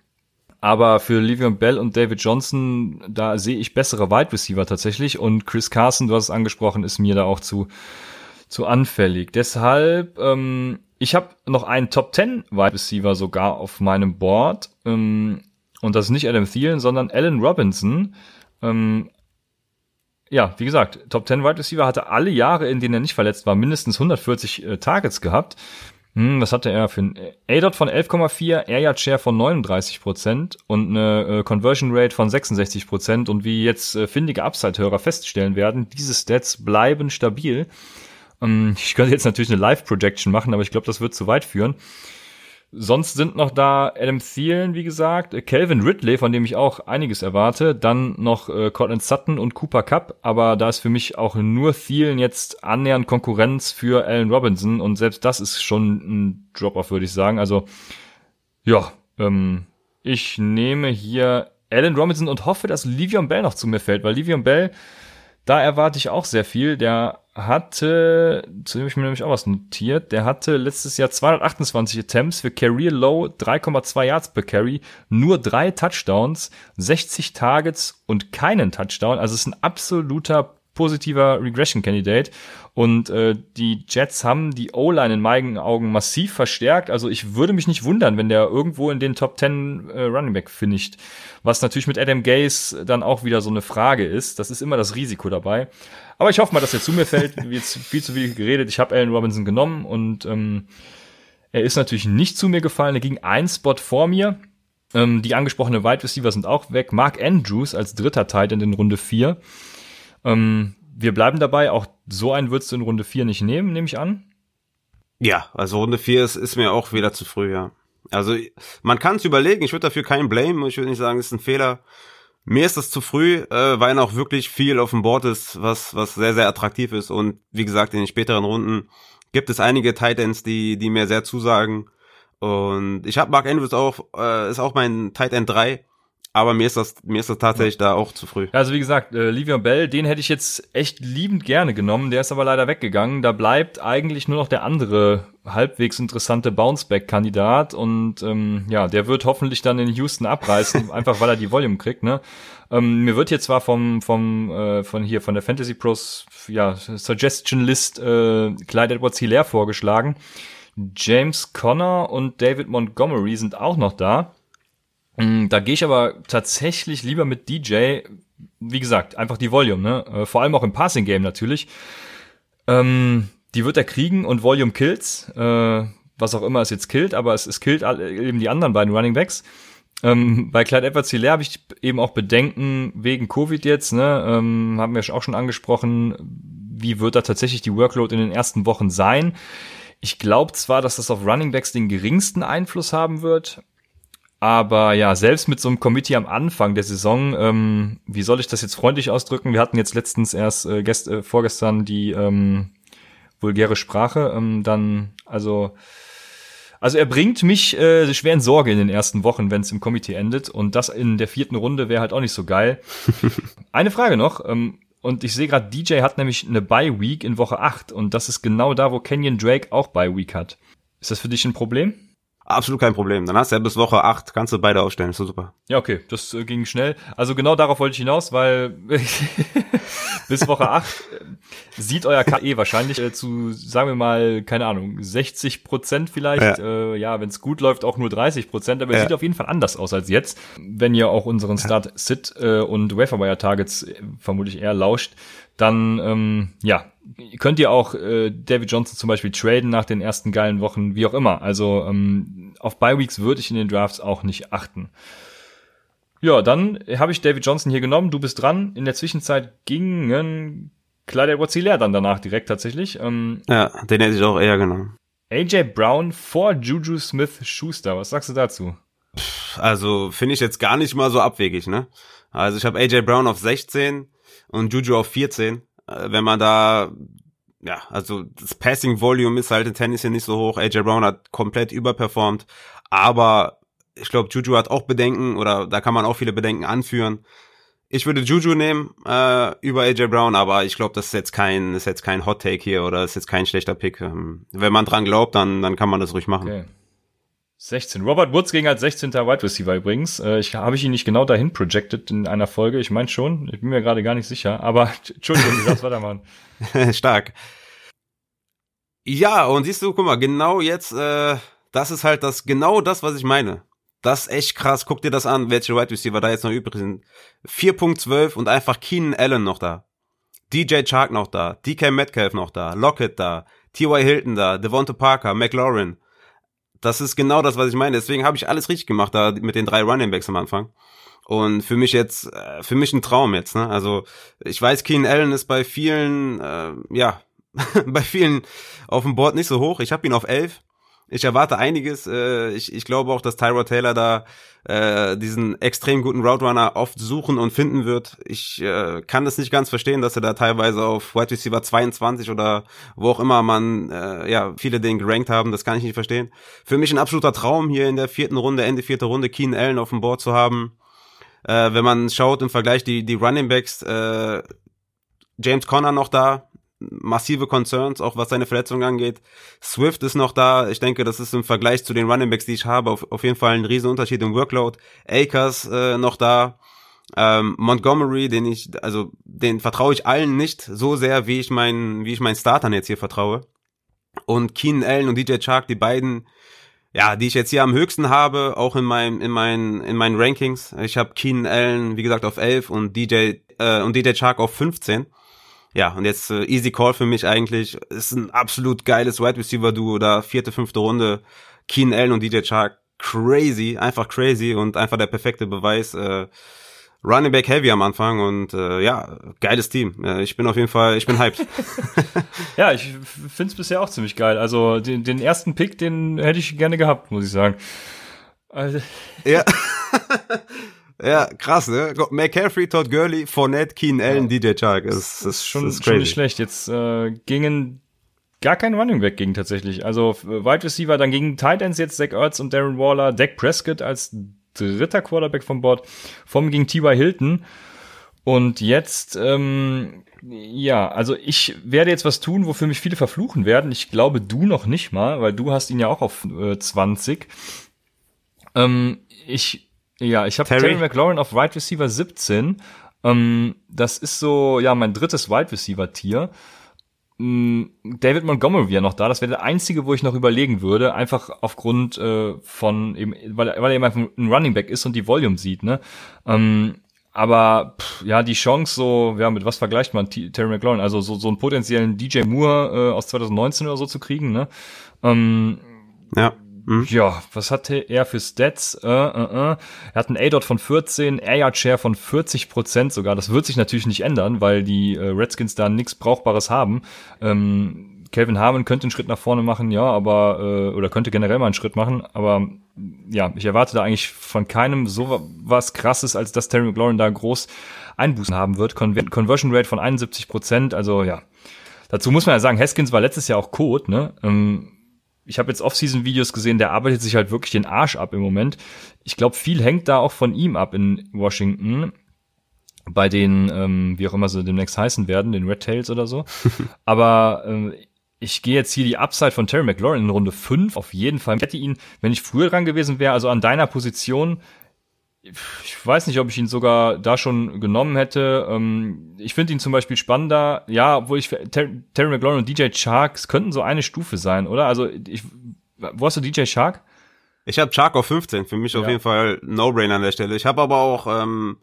Aber für Livion Bell und David Johnson, da sehe ich bessere Wide Receiver tatsächlich. Und Chris Carson, du hast es angesprochen, ist mir da auch zu, zu anfällig. Deshalb, ähm, ich habe noch einen Top 10 Wide Receiver sogar auf meinem Board. Ähm, und das ist nicht Adam Thielen, sondern Allen Robinson. Ähm, ja, wie gesagt, Top 10 Wide Receiver hatte alle Jahre, in denen er nicht verletzt war, mindestens 140 äh, Targets gehabt. Hm, was hatte er für ein A-Dot von 11,4, Air Yard Share von 39% und eine äh, Conversion Rate von 66% und wie jetzt äh, findige Upside-Hörer feststellen werden, diese Stats bleiben stabil. Ähm, ich könnte jetzt natürlich eine Live-Projection machen, aber ich glaube, das wird zu weit führen. Sonst sind noch da Adam Thielen, wie gesagt, Calvin Ridley, von dem ich auch einiges erwarte, dann noch äh, Cortland Sutton und Cooper Cup, aber da ist für mich auch nur Thielen jetzt annähernd Konkurrenz für Allen Robinson und selbst das ist schon ein Drop-off, würde ich sagen. Also ja, ähm, ich nehme hier Allen Robinson und hoffe, dass Livion Bell noch zu mir fällt, weil Livion Bell da erwarte ich auch sehr viel. Der hatte, zu dem ich mir nämlich auch was notiert, der hatte letztes Jahr 228 Attempts für Career Low, 3,2 Yards per Carry, nur drei Touchdowns, 60 Targets und keinen Touchdown. Also ist ein absoluter positiver Regression-Candidate. Und äh, die Jets haben die O-Line in meinen Augen massiv verstärkt. Also ich würde mich nicht wundern, wenn der irgendwo in den Top 10 äh, Running Back finisht. Was natürlich mit Adam Gase dann auch wieder so eine Frage ist. Das ist immer das Risiko dabei. Aber ich hoffe mal, dass er zu mir fällt. Jetzt viel zu viel geredet. Ich habe Allen Robinson genommen und ähm, er ist natürlich nicht zu mir gefallen. Er ging ein Spot vor mir. Ähm, die angesprochene Wide Receiver sind auch weg. Mark Andrews als dritter Tight in Runde 4. Ähm, wir bleiben dabei, auch so einen würdest du in Runde 4 nicht nehmen, nehme ich an. Ja, also Runde 4 ist, ist mir auch wieder zu früh, ja. Also man kann es überlegen, ich würde dafür keinen blame, ich würde nicht sagen, es ist ein Fehler. Mir ist das zu früh, äh, weil noch wirklich viel auf dem Board ist, was, was sehr, sehr attraktiv ist. Und wie gesagt, in den späteren Runden gibt es einige Titans, die, die mir sehr zusagen. Und ich habe Mark Andrews auch, äh, ist auch mein Tight End 3. Aber mir ist das, mir ist das tatsächlich da auch zu früh. Also wie gesagt, äh, Livion Bell, den hätte ich jetzt echt liebend gerne genommen. Der ist aber leider weggegangen. Da bleibt eigentlich nur noch der andere halbwegs interessante Bounceback-Kandidat und ähm, ja, der wird hoffentlich dann in Houston abreißen, [laughs] einfach weil er die Volume kriegt. Ne? Ähm, mir wird hier zwar vom vom äh, von hier von der Fantasy Pros ja Suggestion List äh, Clyde Edwards Hilaire vorgeschlagen. James Conner und David Montgomery sind auch noch da. Mm, da gehe ich aber tatsächlich lieber mit DJ, wie gesagt, einfach die Volume, ne? Äh, vor allem auch im Passing Game natürlich. Ähm, die wird er kriegen und Volume kills, äh, was auch immer es jetzt killt, aber es, es killt eben die anderen beiden Running Backs. Ähm, bei Clyde Edwards Hilaire habe ich eben auch Bedenken wegen Covid jetzt, ne? Ähm, haben wir auch schon angesprochen, wie wird da tatsächlich die Workload in den ersten Wochen sein? Ich glaube zwar, dass das auf Running Backs den geringsten Einfluss haben wird, aber ja, selbst mit so einem Committee am Anfang der Saison, ähm, wie soll ich das jetzt freundlich ausdrücken? Wir hatten jetzt letztens erst äh, gest äh, vorgestern die ähm, vulgäre Sprache. Ähm, dann, also, also er bringt mich äh, schwer in Sorge in den ersten Wochen, wenn es im Committee endet. Und das in der vierten Runde wäre halt auch nicht so geil. [laughs] Eine Frage noch. Ähm, und ich sehe gerade, DJ hat nämlich eine Bye Week in Woche 8 und das ist genau da, wo Kenyon Drake auch Bye Week hat. Ist das für dich ein Problem? Absolut kein Problem. Dann hast du ja bis Woche 8, kannst du beide aufstellen, ist so super. Ja, okay, das äh, ging schnell. Also genau darauf wollte ich hinaus, weil [laughs] bis Woche 8 äh, sieht euer KE wahrscheinlich äh, zu, sagen wir mal, keine Ahnung, 60 Prozent vielleicht. Ja, äh, ja wenn es gut läuft, auch nur 30 Prozent, aber ja. sieht auf jeden Fall anders aus als jetzt. Wenn ihr auch unseren Start-Sit äh, und Waferwire-Targets äh, vermutlich eher lauscht, dann ähm, ja, könnt ihr auch äh, David Johnson zum Beispiel traden nach den ersten geilen Wochen, wie auch immer. Also ähm, auf Bye Weeks würde ich in den Drafts auch nicht achten. Ja, dann habe ich David Johnson hier genommen. Du bist dran. In der Zwischenzeit gingen Clyde Edwards dann danach direkt tatsächlich. Ähm, ja, den hätte ich auch eher genommen. AJ Brown vor Juju Smith Schuster. Was sagst du dazu? Also finde ich jetzt gar nicht mal so abwegig, ne? Also ich habe AJ Brown auf 16 und Juju auf 14. Äh, wenn man da, ja, also das Passing Volume ist halt in Tennis hier nicht so hoch. AJ Brown hat komplett überperformt, aber ich glaube, Juju hat auch Bedenken oder da kann man auch viele Bedenken anführen. Ich würde Juju nehmen äh, über AJ Brown, aber ich glaube, das ist jetzt kein, ist jetzt kein Hot Take hier oder ist jetzt kein schlechter Pick. Ähm, wenn man dran glaubt, dann, dann kann man das ruhig machen. Okay. 16. Robert Woods ging als 16. Wide Receiver übrigens. Äh, ich habe ich ihn nicht genau dahin projected in einer Folge. Ich meine schon. Ich bin mir gerade gar nicht sicher. Aber [laughs] Entschuldigung, ich sag's weitermachen. [laughs] Stark. Ja, und siehst du, guck mal, genau jetzt, äh, das ist halt das, genau das, was ich meine. Das ist echt krass. Guck dir das an, welche Wide Receiver da jetzt noch übrig sind. 4.12 und einfach Keenan Allen noch da. DJ Chark noch da. DK Metcalf noch da. Lockett da. T.Y. Hilton da, Devonta Parker, McLaurin. Das ist genau das, was ich meine. Deswegen habe ich alles richtig gemacht da mit den drei Running Backs am Anfang. Und für mich jetzt, äh, für mich ein Traum jetzt. Ne? Also ich weiß, Keen Allen ist bei vielen, äh, ja, [laughs] bei vielen auf dem Board nicht so hoch. Ich habe ihn auf elf. Ich erwarte einiges. Äh, ich, ich glaube auch, dass Tyrod Taylor da äh, diesen extrem guten Route Runner oft suchen und finden wird. Ich äh, kann das nicht ganz verstehen, dass er da teilweise auf Wide Receiver 22 oder wo auch immer man äh, ja viele den gerankt haben. Das kann ich nicht verstehen. Für mich ein absoluter Traum hier in der vierten Runde, Ende vierte Runde, Keen Allen auf dem Board zu haben. Äh, wenn man schaut im Vergleich die die Running Backs, äh, James Conner noch da, massive Concerns, auch was seine Verletzung angeht. Swift ist noch da. Ich denke, das ist im Vergleich zu den Running Backs, die ich habe, auf, auf jeden Fall ein riesen Unterschied im Workload. Akers äh, noch da. Ähm, Montgomery, den ich, also den vertraue ich allen nicht so sehr, wie ich meinen, wie ich meinen Startern jetzt hier vertraue. Und Keenan Allen und DJ Chark, die beiden, ja, die ich jetzt hier am höchsten habe, auch in meinem, in meinen, in meinen Rankings. Ich habe Keenan Allen, wie gesagt, auf 11 und DJ äh, und DJ Chark auf 15 ja, und jetzt äh, easy call für mich eigentlich. Ist ein absolut geiles Wide Receiver Duo da, vierte, fünfte Runde. Keen Allen und DJ Chark, crazy, einfach crazy und einfach der perfekte Beweis. Äh, Running Back Heavy am Anfang und äh, ja, geiles Team. Äh, ich bin auf jeden Fall, ich bin hyped. [laughs] ja, ich find's bisher auch ziemlich geil. Also den, den ersten Pick, den hätte ich gerne gehabt, muss ich sagen. Also ja. [laughs] Ja, krass, ne? McCaffrey, Todd Gurley, Fournette, Keen Allen, ja. DJ Chark. Das, das, ist schon, das ist schon nicht schlecht. Jetzt äh, gingen gar kein Running Back ging tatsächlich. Also Wide Receiver, dann gingen Tight Ends jetzt Zach Ertz und Darren Waller, Dak Prescott als dritter Quarterback vom Board. Vom ging T.Y. Hilton. Und jetzt, ähm, ja, also ich werde jetzt was tun, wofür mich viele verfluchen werden. Ich glaube, du noch nicht mal, weil du hast ihn ja auch auf äh, 20. Ähm, ich ja, ich habe Terry? Terry McLaurin auf Wide Receiver 17. Ähm, das ist so, ja, mein drittes Wide Receiver Tier. Ähm, David Montgomery ja noch da. Das wäre der einzige, wo ich noch überlegen würde, einfach aufgrund äh, von eben, weil, weil er eben einfach ein Running Back ist und die Volume sieht, ne? Ähm, aber pff, ja, die Chance so, ja, mit was vergleicht man T Terry McLaurin? Also so, so einen potenziellen DJ Moore äh, aus 2019 oder so zu kriegen, ne? Ähm, ja Mhm. Ja, was hatte er für Stats? Äh, äh, äh. Er hat einen A-Dot von 14, Air Share von 40 Prozent sogar. Das wird sich natürlich nicht ändern, weil die äh, Redskins da nichts Brauchbares haben. Ähm, Calvin Harmon könnte einen Schritt nach vorne machen, ja, aber äh, oder könnte generell mal einen Schritt machen, aber ja, ich erwarte da eigentlich von keinem so was krasses, als dass Terry McLaurin da groß Einbußen haben wird. Con Conversion Rate von 71 Prozent, also ja. Dazu muss man ja sagen, Haskins war letztes Jahr auch Code, ne? Ähm, ich habe jetzt Off-Season-Videos gesehen, der arbeitet sich halt wirklich den Arsch ab im Moment. Ich glaube, viel hängt da auch von ihm ab in Washington. Bei den, ähm, wie auch immer sie demnächst heißen werden, den Red Tails oder so. [laughs] Aber äh, ich gehe jetzt hier die Upside von Terry McLaurin in Runde 5 auf jeden Fall. Ich hätte ihn, wenn ich früher dran gewesen wäre, also an deiner Position, ich weiß nicht, ob ich ihn sogar da schon genommen hätte. Ähm, ich finde ihn zum Beispiel spannender. Ja, obwohl ich Terry, Terry McLaurin und DJ Sharks könnten so eine Stufe sein, oder? Also ich, wo hast du DJ Shark? Ich habe Shark auf 15. Für mich ja. auf jeden Fall No-Brain an der Stelle. Ich habe aber auch, ähm,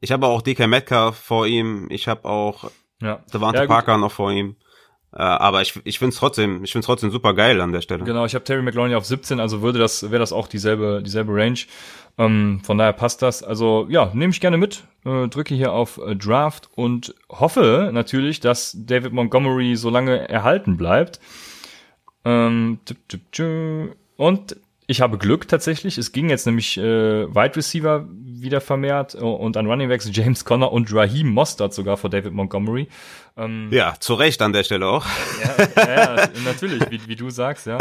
ich habe auch DK Metcalf vor ihm. Ich habe auch ja. Devante ja, Parker noch vor ihm. Äh, aber ich, ich finde es trotzdem, ich finde trotzdem super geil an der Stelle. Genau, ich habe Terry McLaurin auf 17, also würde das, wäre das auch dieselbe, dieselbe Range. Ähm, von daher passt das. Also ja, nehme ich gerne mit, äh, drücke hier auf äh, Draft und hoffe natürlich, dass David Montgomery so lange erhalten bleibt. Ähm, und ich habe Glück tatsächlich. Es ging jetzt nämlich äh, Wide Receiver wieder vermehrt äh, und an Running Backs James Conner und Raheem Mostert sogar vor David Montgomery. Ähm, ja, zu Recht an der Stelle auch. Ja, ja natürlich, wie, wie du sagst, ja.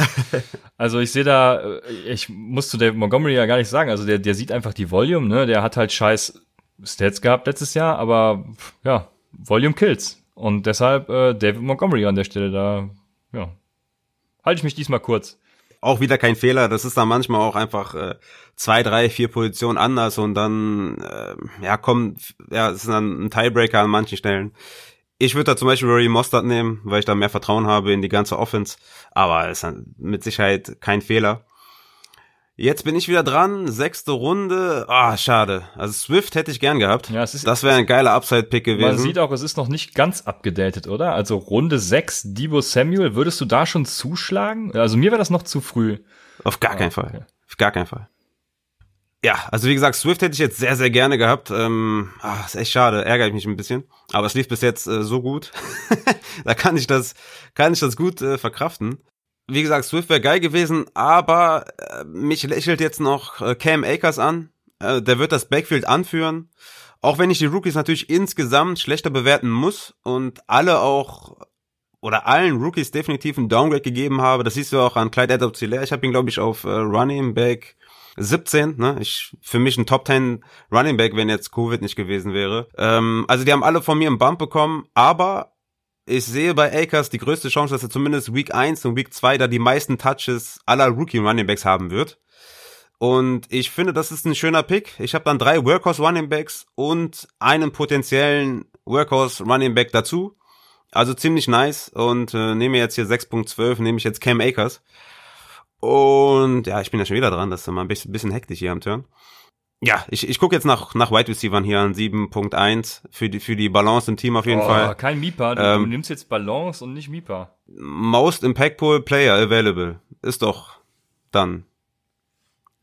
Also ich sehe da, äh, ich muss zu David Montgomery ja gar nicht sagen, also der, der sieht einfach die Volume, ne? Der hat halt scheiß Stats gehabt letztes Jahr, aber ja, Volume kills. Und deshalb äh, David Montgomery an der Stelle da, ja. Halte ich mich diesmal kurz auch wieder kein Fehler. Das ist dann manchmal auch einfach äh, zwei, drei, vier Positionen anders und dann äh, ja kommt, ja, es ist dann ein Tiebreaker an manchen Stellen. Ich würde da zum Beispiel Rory Mostert nehmen, weil ich da mehr Vertrauen habe in die ganze Offense. Aber es ist mit Sicherheit kein Fehler. Jetzt bin ich wieder dran, sechste Runde. Ah, schade. Also Swift hätte ich gern gehabt. Ja, es ist, das wäre ein geiler Upside-Pick gewesen. Man sieht auch, es ist noch nicht ganz abgedatet, oder? Also Runde sechs, Debo Samuel, würdest du da schon zuschlagen? Also mir wäre das noch zu früh. Auf gar ah, keinen Fall. Okay. Auf gar keinen Fall. Ja, also wie gesagt, Swift hätte ich jetzt sehr, sehr gerne gehabt. Ähm, ach, ist echt schade, ärgere ich mich ein bisschen. Aber es lief bis jetzt äh, so gut. [laughs] da kann ich das, kann ich das gut äh, verkraften wie gesagt, Swift wäre geil gewesen, aber äh, mich lächelt jetzt noch äh, Cam Akers an. Äh, der wird das Backfield anführen. Auch wenn ich die Rookies natürlich insgesamt schlechter bewerten muss und alle auch oder allen Rookies definitiv einen Downgrade gegeben habe. Das siehst du auch an Clyde edwards Ich habe ihn, glaube ich, auf äh, Running Back 17, ne? Ich, für mich ein Top 10 Running Back, wenn jetzt Covid nicht gewesen wäre. Ähm, also die haben alle von mir einen Bump bekommen, aber ich sehe bei Akers die größte Chance, dass er zumindest Week 1 und Week 2 da die meisten Touches aller Rookie Running Backs haben wird. Und ich finde, das ist ein schöner Pick. Ich habe dann drei Workhorse Running Backs und einen potenziellen Workhorse Running Back dazu. Also ziemlich nice und äh, nehme jetzt hier 6.12, nehme ich jetzt Cam Akers. Und ja, ich bin ja schon wieder dran, das ist immer ein bisschen, bisschen hektisch hier am Turn. Ja, ich, ich gucke jetzt nach, nach Wide Receivers hier an 7.1 für die, für die Balance im Team auf jeden oh, Fall. Kein Mipa, du, ähm, du, nimmst jetzt Balance und nicht Mipa. Most Impactful Player Available. Ist doch dann.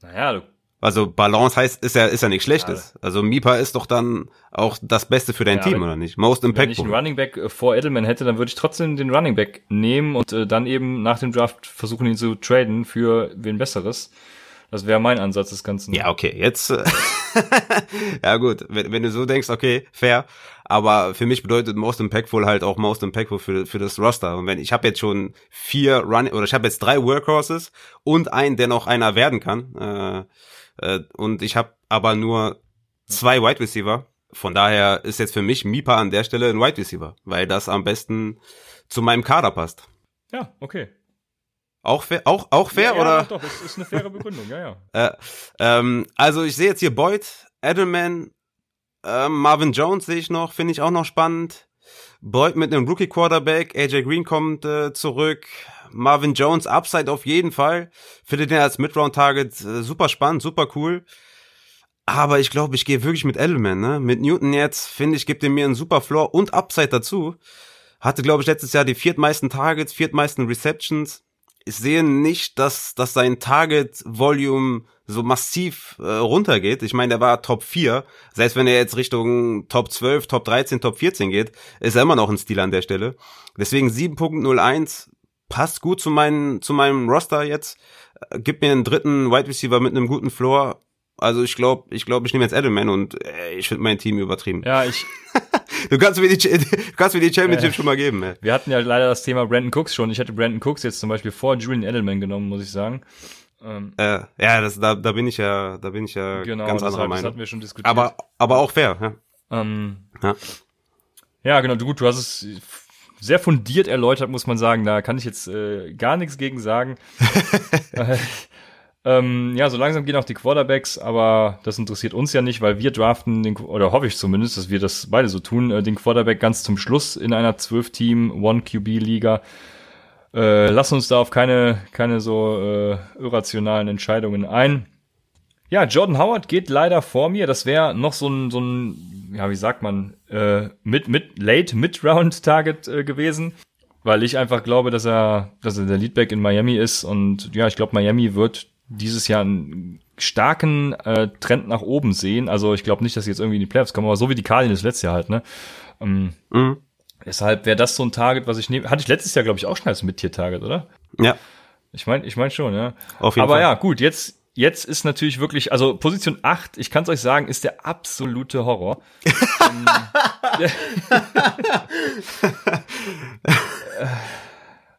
Naja, du. Also Balance heißt, ist ja, ist ja nichts Schlechtes. Ja. Also Mipa ist doch dann auch das Beste für dein ja, Team, oder nicht? Most Impactful. Wenn ich einen Running Back äh, vor Edelman hätte, dann würde ich trotzdem den Running Back nehmen und äh, dann eben nach dem Draft versuchen, ihn zu traden für wen Besseres. Das wäre mein Ansatz des Ganzen. Ja, okay, jetzt. Äh, [laughs] ja, gut, wenn, wenn, du so denkst, okay, fair. Aber für mich bedeutet Most Impactful halt auch Most Impactful für, für das Roster. Und wenn ich habe jetzt schon vier Run oder ich habe jetzt drei Workhorses und einen, der noch einer werden kann. Äh, äh, und ich habe aber nur zwei Wide Receiver. Von daher ist jetzt für mich Mipa an der Stelle ein Wide Receiver, weil das am besten zu meinem Kader passt. Ja, okay. Auch fair, auch, auch fair ja, oder? Ja, doch, doch, ist, ist eine faire Begründung, ja, ja. [laughs] äh, ähm, also ich sehe jetzt hier Boyd, Edelman, äh, Marvin Jones sehe ich noch, finde ich auch noch spannend. Boyd mit einem Rookie Quarterback, AJ Green kommt äh, zurück. Marvin Jones Upside auf jeden Fall. Finde den als Midround Target äh, super spannend, super cool. Aber ich glaube, ich gehe wirklich mit Edelman, ne? Mit Newton jetzt, finde ich, gibt er mir einen super Floor und Upside dazu. Hatte, glaube ich, letztes Jahr die viertmeisten Targets, viertmeisten Receptions ich sehe nicht, dass, dass sein Target-Volume so massiv äh, runtergeht. Ich meine, der war Top 4. Selbst wenn er jetzt Richtung Top 12, Top 13, Top 14 geht, ist er immer noch ein Stil an der Stelle. Deswegen 7.01 passt gut zu, meinen, zu meinem Roster jetzt. Äh, gibt mir einen dritten Wide Receiver mit einem guten Floor. Also ich glaube, ich glaube, ich nehme jetzt Edelman und äh, ich finde mein Team übertrieben. Ja, ich. [laughs] du kannst mir die, [laughs] du kannst mir die Championship äh, schon mal geben. Ey. Wir hatten ja leider das Thema Brandon Cooks schon. Ich hätte Brandon Cooks jetzt zum Beispiel vor Julian Edelman genommen, muss ich sagen. Ähm, äh, ja, das, da, da bin ich ja, da bin ich ja genau, ganz anderer Meinung. Das hatten wir schon diskutiert. Aber, aber auch fair. Ja. Ähm, ja. ja, genau. Du gut, du hast es sehr fundiert erläutert, muss man sagen. Da kann ich jetzt äh, gar nichts gegen sagen. [laughs] Ähm, ja, so langsam gehen auch die Quarterbacks, aber das interessiert uns ja nicht, weil wir draften, den, oder hoffe ich zumindest, dass wir das beide so tun, äh, den Quarterback ganz zum Schluss in einer 12-Team One-QB-Liga. Äh, lassen uns da auf keine, keine so äh, irrationalen Entscheidungen ein. Ja, Jordan Howard geht leider vor mir. Das wäre noch so ein, so ein, ja, wie sagt man, äh, mit, mit, late Mid-Round-Target äh, gewesen weil ich einfach glaube, dass er, dass er der Leadback in Miami ist und ja, ich glaube, Miami wird dieses Jahr einen starken äh, Trend nach oben sehen. Also ich glaube nicht, dass sie jetzt irgendwie in die Playoffs kommen, aber so wie die Cardinals letztes Jahr halt, ne? Ähm, mhm. Deshalb wäre das so ein Target, was ich nehme. Hatte ich letztes Jahr, glaube ich, auch schon als Mit-Tier-Target, oder? Ja. Ich meine, ich meine schon, ja. Auf jeden aber Fall. ja, gut, jetzt, jetzt ist natürlich wirklich, also Position 8, ich kann es euch sagen, ist der absolute Horror. [laughs] ähm,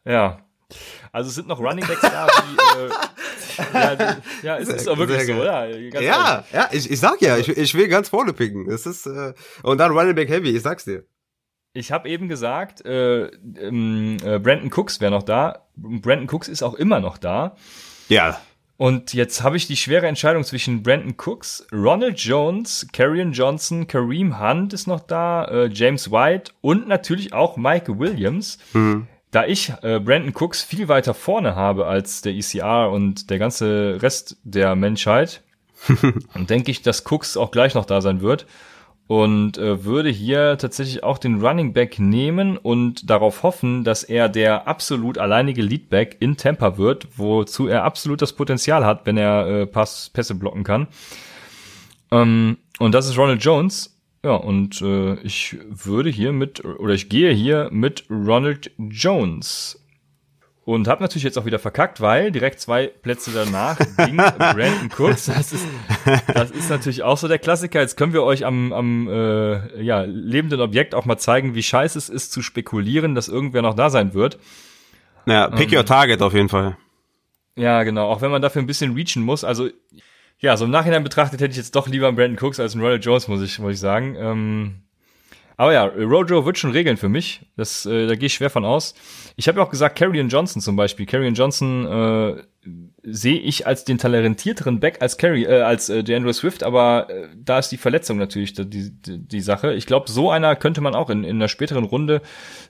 ja. [laughs] Also es sind noch Running Backs da, die, äh, [laughs] ja, die, ja, es ist auch wirklich so, ja, ehrlich. ja, ich, ich sag ja, ich, ich will ganz vorne picken. Das ist äh, und dann Running Back Heavy, ich sag's dir. Ich habe eben gesagt, äh, ähm, äh, Brandon Cooks wäre noch da. Brandon Cooks ist auch immer noch da. Ja. Und jetzt habe ich die schwere Entscheidung zwischen Brandon Cooks, Ronald Jones, Karrion Johnson, Kareem Hunt ist noch da, äh, James White und natürlich auch Mike Williams. Mhm da ich äh, Brandon Cooks viel weiter vorne habe als der ECR und der ganze Rest der Menschheit, [laughs] denke ich, dass Cooks auch gleich noch da sein wird und äh, würde hier tatsächlich auch den Running Back nehmen und darauf hoffen, dass er der absolut alleinige Leadback in Tampa wird, wozu er absolut das Potenzial hat, wenn er äh, Pass, Pässe blocken kann. Ähm, und das ist Ronald Jones. Ja, und äh, ich würde hier mit, oder ich gehe hier mit Ronald Jones. Und habe natürlich jetzt auch wieder verkackt, weil direkt zwei Plätze danach [laughs] ging Brandon Cooks. Das ist, das ist natürlich auch so der Klassiker. Jetzt können wir euch am, am äh, ja, lebenden Objekt auch mal zeigen, wie scheiße es ist zu spekulieren, dass irgendwer noch da sein wird. Ja, pick ähm, your target auf jeden Fall. Ja, genau. Auch wenn man dafür ein bisschen reachen muss. Also ja, so im Nachhinein betrachtet hätte ich jetzt doch lieber einen Brandon Cooks als einen Royal Jones, muss ich, muss ich sagen. Ähm, aber ja, Rojo wird schon regeln für mich. Das, äh, da gehe ich schwer von aus. Ich habe ja auch gesagt, Carrion Johnson zum Beispiel. Carrion Johnson äh, sehe ich als den talentierteren Back als Carry, äh, als äh, DeAndre Swift, aber äh, da ist die Verletzung natürlich die, die, die Sache. Ich glaube, so einer könnte man auch in, in einer späteren Runde,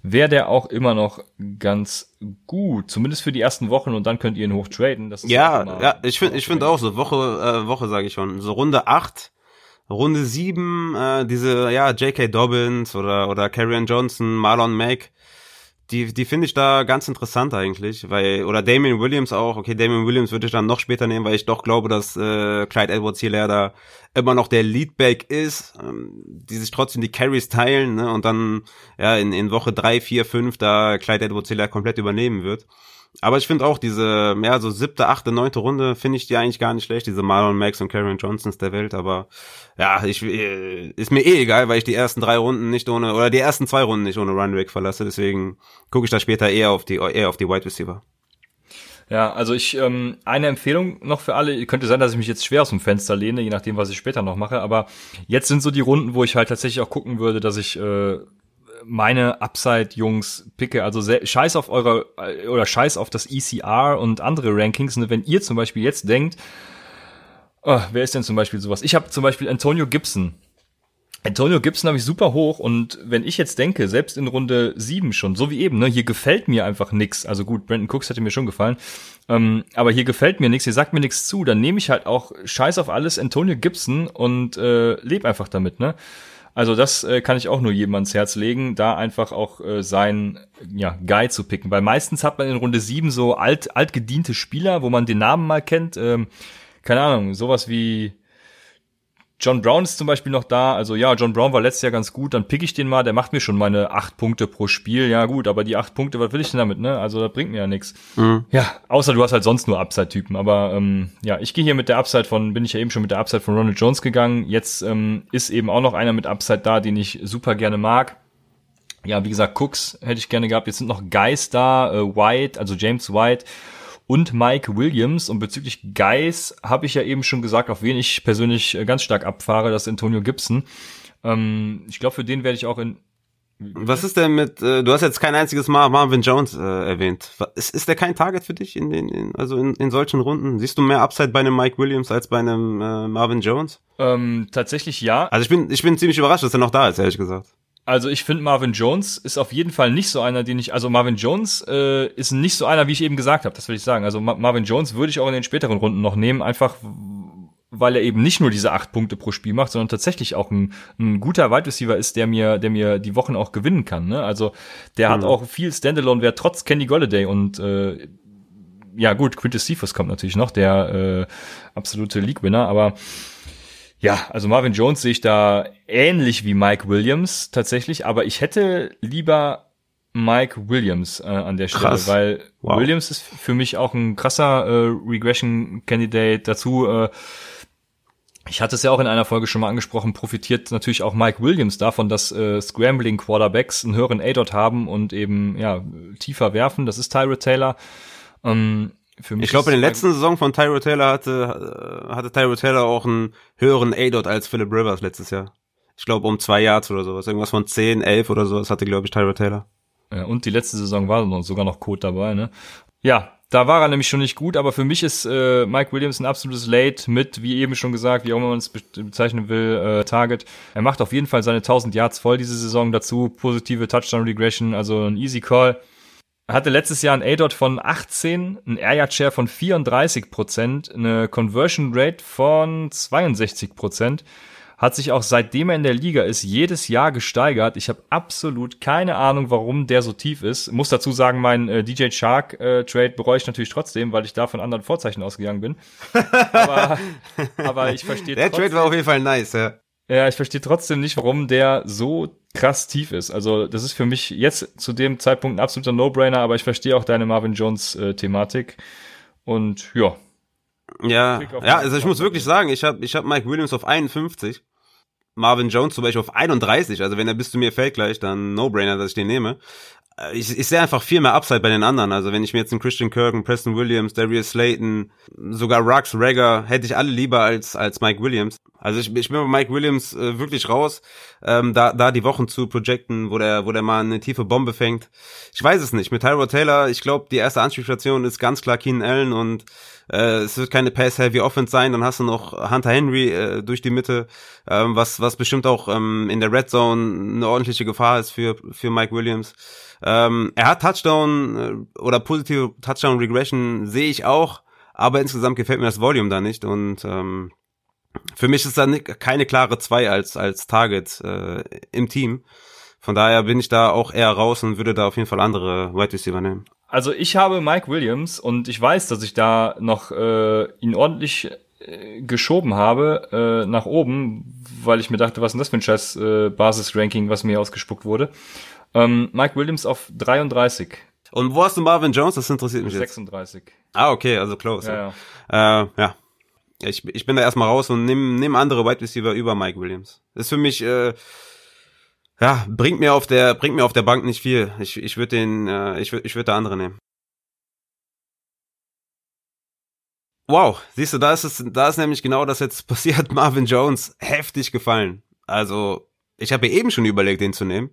wäre der auch immer noch ganz gut, zumindest für die ersten Wochen und dann könnt ihr ihn hochtraden. Das ist ja, ja, ich finde ich finde auch so, Woche, äh, Woche sage ich schon, so Runde acht Runde sieben äh, diese, ja, J.K. Dobbins oder, oder Carrion Johnson, Marlon Mack, die, die finde ich da ganz interessant eigentlich, weil, oder Damien Williams auch, okay, Damien Williams würde ich dann noch später nehmen, weil ich doch glaube, dass äh, Clyde Edwards hier da immer noch der Leadback ist, ähm, die sich trotzdem die Carries teilen, ne, und dann, ja, in, in Woche drei, vier, fünf da Clyde Edwards Hilaire komplett übernehmen wird. Aber ich finde auch diese, ja, so siebte, achte, neunte Runde finde ich die eigentlich gar nicht schlecht, diese Marlon Max und Karen Johnsons der Welt, aber ja, ich, äh, ist mir eh egal, weil ich die ersten drei Runden nicht ohne, oder die ersten zwei Runden nicht ohne Runway verlasse, deswegen gucke ich da später eher auf die, eher auf die Wide Receiver. Ja, also ich, ähm, eine Empfehlung noch für alle, könnte sein, dass ich mich jetzt schwer aus dem Fenster lehne, je nachdem, was ich später noch mache, aber jetzt sind so die Runden, wo ich halt tatsächlich auch gucken würde, dass ich äh, meine Upside-Jungs picke. Also scheiß auf eure äh, oder scheiß auf das ECR und andere Rankings. Und wenn ihr zum Beispiel jetzt denkt, oh, wer ist denn zum Beispiel sowas? Ich habe zum Beispiel Antonio Gibson. Antonio Gibson habe ich super hoch und wenn ich jetzt denke, selbst in Runde 7 schon, so wie eben, ne, hier gefällt mir einfach nix. Also gut, Brandon Cooks hätte mir schon gefallen, ähm, aber hier gefällt mir nix, hier sagt mir nix zu, dann nehme ich halt auch scheiß auf alles Antonio Gibson und äh, lebe einfach damit, ne? Also das äh, kann ich auch nur jedem ans Herz legen, da einfach auch äh, sein ja, Guy zu picken. Weil meistens hat man in Runde 7 so alt, altgediente Spieler, wo man den Namen mal kennt. Ähm, keine Ahnung, sowas wie John Brown ist zum Beispiel noch da. Also ja, John Brown war letztes Jahr ganz gut. Dann pick ich den mal. Der macht mir schon meine acht Punkte pro Spiel. Ja gut, aber die acht Punkte, was will ich denn damit? Ne? Also das bringt mir ja nichts. Mhm. Ja, außer du hast halt sonst nur Upside-Typen. Aber ähm, ja, ich gehe hier mit der Upside von, bin ich ja eben schon mit der Upside von Ronald Jones gegangen. Jetzt ähm, ist eben auch noch einer mit Upside da, den ich super gerne mag. Ja, wie gesagt, Cooks hätte ich gerne gehabt. Jetzt sind noch Guys da, äh, White, also James White und Mike Williams. Und bezüglich Guys habe ich ja eben schon gesagt, auf wen ich persönlich äh, ganz stark abfahre, das ist Antonio Gibson. Ähm, ich glaube, für den werde ich auch in was ist denn mit, äh, du hast jetzt kein einziges Mal Marvin Jones äh, erwähnt. Ist, ist der kein Target für dich in den, in, also in, in solchen Runden? Siehst du mehr Upside bei einem Mike Williams als bei einem äh, Marvin Jones? Ähm, tatsächlich ja. Also ich bin, ich bin ziemlich überrascht, dass er noch da ist, ehrlich gesagt. Also ich finde Marvin Jones ist auf jeden Fall nicht so einer, den ich, also Marvin Jones äh, ist nicht so einer, wie ich eben gesagt habe, das will ich sagen. Also Ma Marvin Jones würde ich auch in den späteren Runden noch nehmen, einfach weil er eben nicht nur diese acht Punkte pro Spiel macht, sondern tatsächlich auch ein, ein guter Wide Receiver ist, der mir, der mir die Wochen auch gewinnen kann. Ne? Also der mhm. hat auch viel Standalone-Wert trotz Kenny Golladay und äh, ja gut, Quintus Cephas kommt natürlich noch, der äh, absolute League-Winner, aber ja, also Marvin Jones sehe ich da ähnlich wie Mike Williams tatsächlich, aber ich hätte lieber Mike Williams äh, an der Stelle, Krass. weil wow. Williams ist für mich auch ein krasser äh, Regression-Candidate. Dazu, äh, ich hatte es ja auch in einer Folge schon mal angesprochen, profitiert natürlich auch Mike Williams davon, dass äh, Scrambling Quarterbacks einen höheren A-Dot haben und eben ja tiefer werfen. Das ist Tyrod Taylor. Ähm, für mich ich glaube, in der letzten Saison von Tyro Taylor hatte, hatte Tyro Taylor auch einen höheren A-Dot als Philip Rivers letztes Jahr. Ich glaube, um zwei Yards oder sowas. Irgendwas von 10, 11 oder sowas hatte, glaube ich, Tyro Taylor. Ja, und die letzte Saison war sogar noch Code dabei, ne? Ja, da war er nämlich schon nicht gut, aber für mich ist äh, Mike Williams ein absolutes Late mit, wie eben schon gesagt, wie auch immer man es bezeichnen will, äh, Target. Er macht auf jeden Fall seine 1000 Yards voll diese Saison dazu, positive Touchdown Regression, also ein easy Call. Hatte letztes Jahr ein A-Dot von 18, ein Air Yard Share von 34 Prozent, eine Conversion Rate von 62 Prozent hat sich auch seitdem er in der Liga ist jedes Jahr gesteigert. Ich habe absolut keine Ahnung, warum der so tief ist. Muss dazu sagen, mein äh, DJ Shark äh, Trade bereue ich natürlich trotzdem, weil ich da von anderen Vorzeichen ausgegangen bin. [laughs] aber, aber ich verstehe Der trotzdem, Trade war auf jeden Fall nice, ja. Ja, ich verstehe trotzdem nicht, warum der so krass tief ist. Also das ist für mich jetzt zu dem Zeitpunkt ein absoluter No-Brainer, aber ich verstehe auch deine Marvin Jones äh. Und ja, ja, ja, also ich muss wirklich sagen, ich habe ich hab Mike Williams auf 51, Marvin Jones zum Beispiel auf 31, also wenn er bis zu mir fällt gleich, dann No-Brainer, dass ich den nehme. Äh, ich, ich sehe einfach viel mehr Upside bei den anderen. Also wenn ich mir jetzt einen Christian Kirk, einen Preston Williams, Darius Slayton, sogar Rux, Rager, hätte ich alle lieber als, als Mike Williams. Also ich, ich bin bei Mike Williams äh, wirklich raus, ähm, da, da die Wochen zu projecten, wo der, wo der mal eine tiefe Bombe fängt. Ich weiß es nicht. Mit Tyrod Taylor, ich glaube, die erste Anspielstation ist ganz klar Keenan Allen und äh, es wird keine Pass-Heavy Offense sein. Dann hast du noch Hunter Henry äh, durch die Mitte, ähm, was, was bestimmt auch ähm, in der Red Zone eine ordentliche Gefahr ist für, für Mike Williams. Ähm, er hat Touchdown äh, oder positive Touchdown Regression sehe ich auch, aber insgesamt gefällt mir das Volume da nicht und ähm, für mich ist da keine klare zwei als als Target äh, im Team. Von daher bin ich da auch eher raus und würde da auf jeden Fall andere Wide Receiver nehmen. Also ich habe Mike Williams und ich weiß, dass ich da noch äh, ihn ordentlich äh, geschoben habe äh, nach oben, weil ich mir dachte, was ist denn das für ein scheiß äh, was mir ausgespuckt wurde. Ähm, Mike Williams auf 33. Und wo hast du Marvin Jones? Das interessiert mich 36. jetzt. 36. Ah, okay, also close. Ja, ja. Äh, ja. Ich, ich bin da erstmal raus und nehme nehm andere Wide Receiver über Mike Williams. Das ist für mich, äh, ja, bringt mir auf der, bringt mir auf der Bank nicht viel. Ich, ich würde den, äh, ich würde, ich würde da andere nehmen. Wow, siehst du, da ist es, da ist nämlich genau das jetzt [laughs] passiert. Marvin Jones heftig gefallen. Also, ich habe eben schon überlegt, den zu nehmen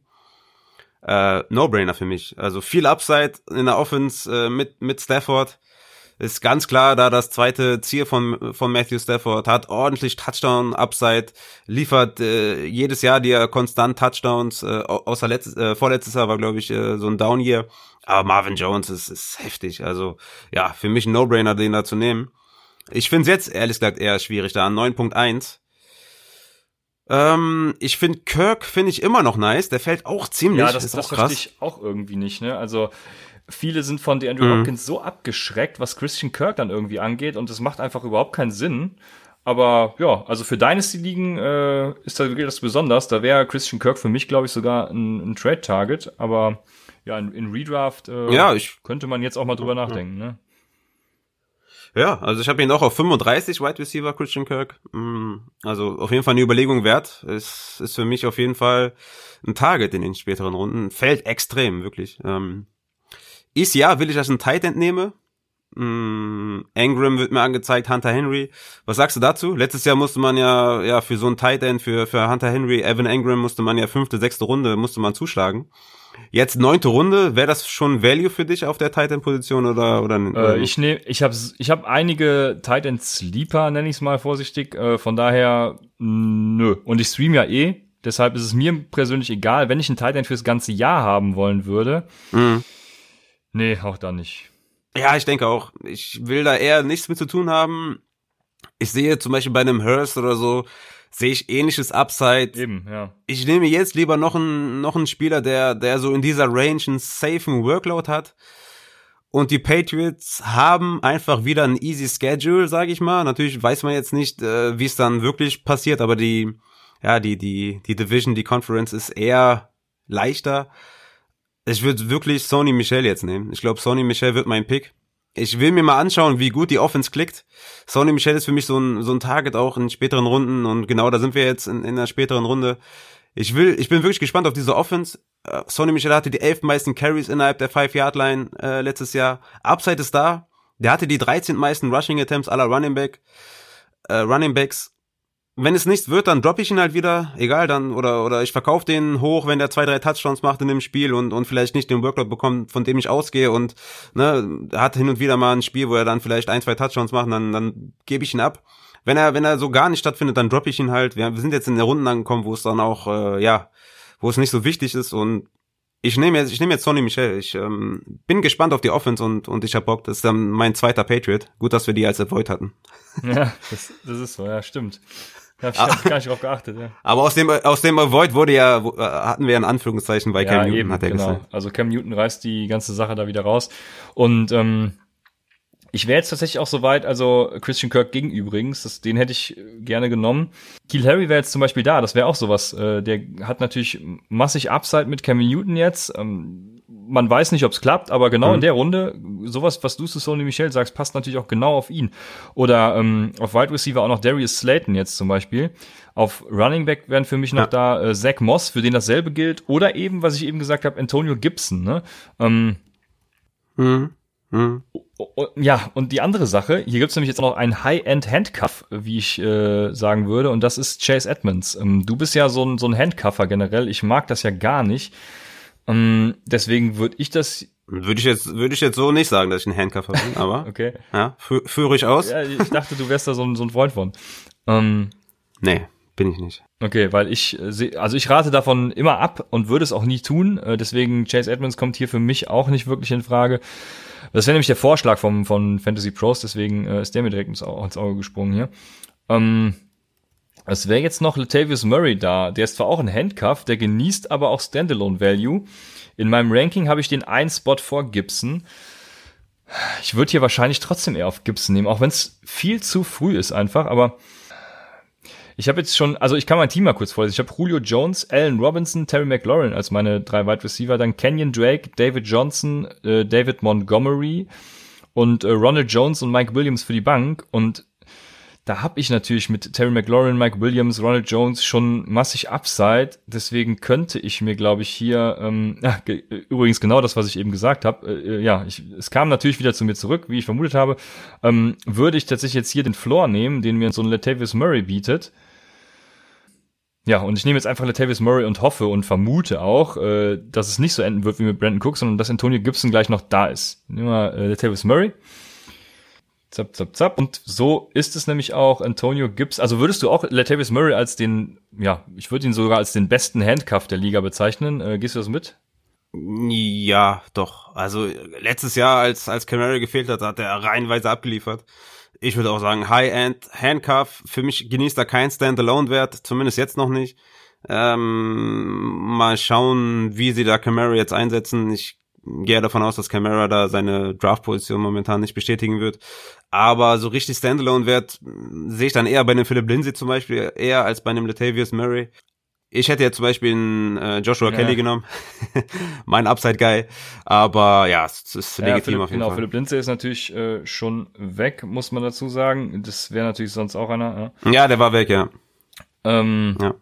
äh, No-Brainer für mich. Also viel Upside in der Offense äh, mit, mit Stafford. Ist ganz klar, da das zweite Ziel von, von Matthew Stafford hat ordentlich Touchdown-Upside, liefert äh, jedes Jahr dir konstant Touchdowns, äh, außer letztes, äh, vorletztes Jahr war, glaube ich, äh, so ein Down-Year. Aber Marvin Jones ist, ist heftig. Also ja, für mich ein No-Brainer, den da zu nehmen. Ich finde es jetzt, ehrlich gesagt, eher schwierig da. 9.1 ähm, ich finde Kirk finde ich immer noch nice. Der fällt auch ziemlich. Ja, das, ist das verstehe ich auch irgendwie nicht. Ne? Also viele sind von DeAndre mhm. Hopkins so abgeschreckt, was Christian Kirk dann irgendwie angeht, und das macht einfach überhaupt keinen Sinn. Aber ja, also für Dynasty-Ligen äh, ist da gilt das besonders. Da wäre Christian Kirk für mich, glaube ich, sogar ein, ein Trade-Target. Aber ja, in, in Redraft äh, ja, ich, könnte man jetzt auch mal drüber nachdenken. Ne? Ja, also ich habe ihn auch auf 35 Wide Receiver Christian Kirk. Mm, also auf jeden Fall eine Überlegung wert. Es ist für mich auf jeden Fall ein Target in den späteren Runden. Fällt extrem, wirklich. Ähm, ist ja, will ich als ein Tight End. Mm, Engram wird mir angezeigt, Hunter Henry. Was sagst du dazu? Letztes Jahr musste man ja, ja, für so ein Tight End, für, für Hunter Henry, Evan Engram musste man ja fünfte, sechste Runde, musste man zuschlagen. Jetzt neunte Runde, wäre das schon Value für dich auf der Tight End Position oder oder? Äh, ich nehme, ich habe ich habe einige Tight End Sleeper, nenne ich es mal vorsichtig. Äh, von daher nö. Und ich stream ja eh, deshalb ist es mir persönlich egal, wenn ich einen Tight End fürs ganze Jahr haben wollen würde. Mhm. Nee, auch da nicht. Ja, ich denke auch. Ich will da eher nichts mit zu tun haben. Ich sehe zum Beispiel bei einem Hurst oder so, sehe ich ähnliches Upside. Eben, ja. Ich nehme jetzt lieber noch einen, noch einen Spieler, der, der so in dieser Range einen safen Workload hat. Und die Patriots haben einfach wieder ein easy Schedule, sage ich mal. Natürlich weiß man jetzt nicht, äh, wie es dann wirklich passiert, aber die, ja, die, die, die Division, die Conference ist eher leichter. Ich würde wirklich Sony Michel jetzt nehmen. Ich glaube, Sony Michel wird mein Pick ich will mir mal anschauen, wie gut die Offense klickt. Sony Michel ist für mich so ein, so ein Target auch in späteren Runden und genau da sind wir jetzt in, in der späteren Runde. Ich will, ich bin wirklich gespannt auf diese Offense. Uh, Sonny Michel hatte die elf meisten Carries innerhalb der Five-Yard-Line äh, letztes Jahr. Upside ist da. Der hatte die 13 meisten Rushing Attempts aller Running Back, äh, Running Backs wenn es nichts wird, dann droppe ich ihn halt wieder, egal dann, oder, oder ich verkaufe den hoch, wenn der zwei, drei Touchdowns macht in dem Spiel und, und vielleicht nicht den Workload bekommt, von dem ich ausgehe und, ne, hat hin und wieder mal ein Spiel, wo er dann vielleicht ein, zwei Touchdowns macht, dann, dann gebe ich ihn ab. Wenn er, wenn er so gar nicht stattfindet, dann droppe ich ihn halt. Wir, wir sind jetzt in der Runden angekommen, wo es dann auch, äh, ja, wo es nicht so wichtig ist und ich nehme jetzt, ich nehme jetzt Sonny Michel. Ich ähm, bin gespannt auf die Offense und, und ich hab Bock. Das ist dann mein zweiter Patriot. Gut, dass wir die als Avoid hatten. Ja, [laughs] das, das ist so, ja, stimmt. Hab ich hab gar nicht drauf geachtet, ja. Aber aus dem, aus dem Avoid wurde ja, äh, hatten wir ein Anführungszeichen bei ja, Cam Newton, eben, hat er genau. gesagt. Also Cam Newton reißt die ganze Sache da wieder raus. Und ähm, ich wäre jetzt tatsächlich auch so weit, also Christian Kirk ging übrigens, das, den hätte ich gerne genommen. Kiel Harry wäre jetzt zum Beispiel da, das wäre auch sowas. Äh, der hat natürlich massig Upside mit Cam Newton jetzt. Ähm, man weiß nicht, ob es klappt, aber genau Mhm. in der Runde, sowas, was du zu Sony Michel sagst, passt natürlich auch genau auf ihn. Oder ähm, auf Wide Receiver auch noch Darius Slayton jetzt zum Beispiel. Auf Running Back wären für mich noch Ja. da äh, Zach Moss, für den dasselbe gilt. Oder eben, was ich eben gesagt habe, Antonio Gibson. Ne? Ähm, Mhm. Mhm. Ja, und die andere Sache, hier gibt's nämlich jetzt noch einen High-End-Handcuff, wie ich äh, sagen würde, und das ist Chase Edmonds. Ähm, du bist ja so ein, so ein Handcuffer generell, ich mag das ja gar nicht. Ähm, deswegen würde ich das, Würde ich jetzt, würde ich jetzt so nicht sagen, dass ich ein Handcuffer bin, [laughs] aber okay, ja, fü führe ich aus? ja, ich dachte, du wärst da so ein, so ein Freund von. Ähm, Nee, bin ich nicht. Okay, weil ich äh, also ich rate davon immer ab und würde es auch nie tun. Äh, Deswegen Chase Edmonds kommt hier für mich auch nicht wirklich in Frage. Das wäre nämlich der Vorschlag vom von Fantasy Pros, deswegen äh, ist der mir direkt ins, Au- ins Auge gesprungen hier. Ähm, es wäre jetzt noch Latavius Murray da. Der ist zwar auch ein Handcuff, der genießt aber auch Standalone Value. In meinem Ranking habe ich den einen Spot vor Gibson. Ich würde hier wahrscheinlich trotzdem eher auf Gibson nehmen, auch wenn es viel zu früh ist einfach, aber ich habe jetzt schon, also ich kann mein Team mal kurz vorlesen. Ich habe Julio Jones, Allen Robinson, Terry McLaurin als meine drei Wide Receiver, dann Kenyon Drake, David Johnson, äh, David Montgomery und äh, Ronald Jones und Mike Williams für die Bank. Und da habe ich natürlich mit Terry McLaurin, Mike Williams, Ronald Jones schon massig Upside. Deswegen könnte ich mir, glaube ich, hier, ähm, ja, [laughs] ge übrigens genau das, was ich eben gesagt habe, äh, äh, ja, ich, es kam natürlich wieder zu mir zurück, wie ich vermutet habe, ähm, würde ich tatsächlich jetzt hier den Floor nehmen, den mir so ein Latavius Murray bietet. Ja, und ich nehme jetzt einfach Latavius Murray und hoffe und vermute auch, äh, dass es nicht so enden wird wie mit Brandon Cook, sondern dass Antonio Gibson gleich noch da ist. Nehmen wir äh, Latavius Murray. Zap, zap, zap. Und so ist es nämlich auch Antonio Gibson. Also würdest du auch Latavius Murray als den, ja, ich würde ihn sogar als den besten Handcuff der Liga bezeichnen. Äh, gehst du das mit? Ja, doch. Also letztes Jahr, als als Camaro gefehlt hat, hat er reihenweise abgeliefert. Ich würde auch sagen, High-End Handcuff. Für mich genießt er keinen Standalone-Wert, zumindest jetzt noch nicht. Ähm, mal schauen, wie sie da Camaro jetzt einsetzen. Ich gehe davon aus, dass Camara da seine Draft-Position momentan nicht bestätigen wird. Aber so richtig Standalone-Wert mh, sehe ich dann eher bei einem Philip Lindsay zum Beispiel, eher als bei einem Latavius Murray. Ich hätte jetzt zum Beispiel einen äh, Joshua Ja. Kelly genommen. [laughs] mein Upside-Guy. Aber ja, es ist Ja, legitim Philipp, auf jeden genau, Fall. Philipp Lindsay ist natürlich äh, schon weg, muss man dazu sagen. Das wäre natürlich sonst auch einer. Ja. Ja, der war weg, ja. Ähm, Ja.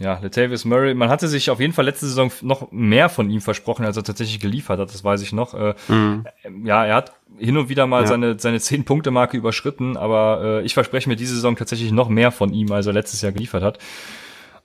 Ja, Latavius Murray, man hatte sich auf jeden Fall letzte Saison noch mehr von ihm versprochen, als er tatsächlich geliefert hat, das weiß ich noch. Äh, Mhm. Ja, er hat hin und wieder mal Ja. seine, seine 10-Punkte-Marke überschritten, aber äh, ich verspreche mir diese Saison tatsächlich noch mehr von ihm, als er letztes Jahr geliefert hat.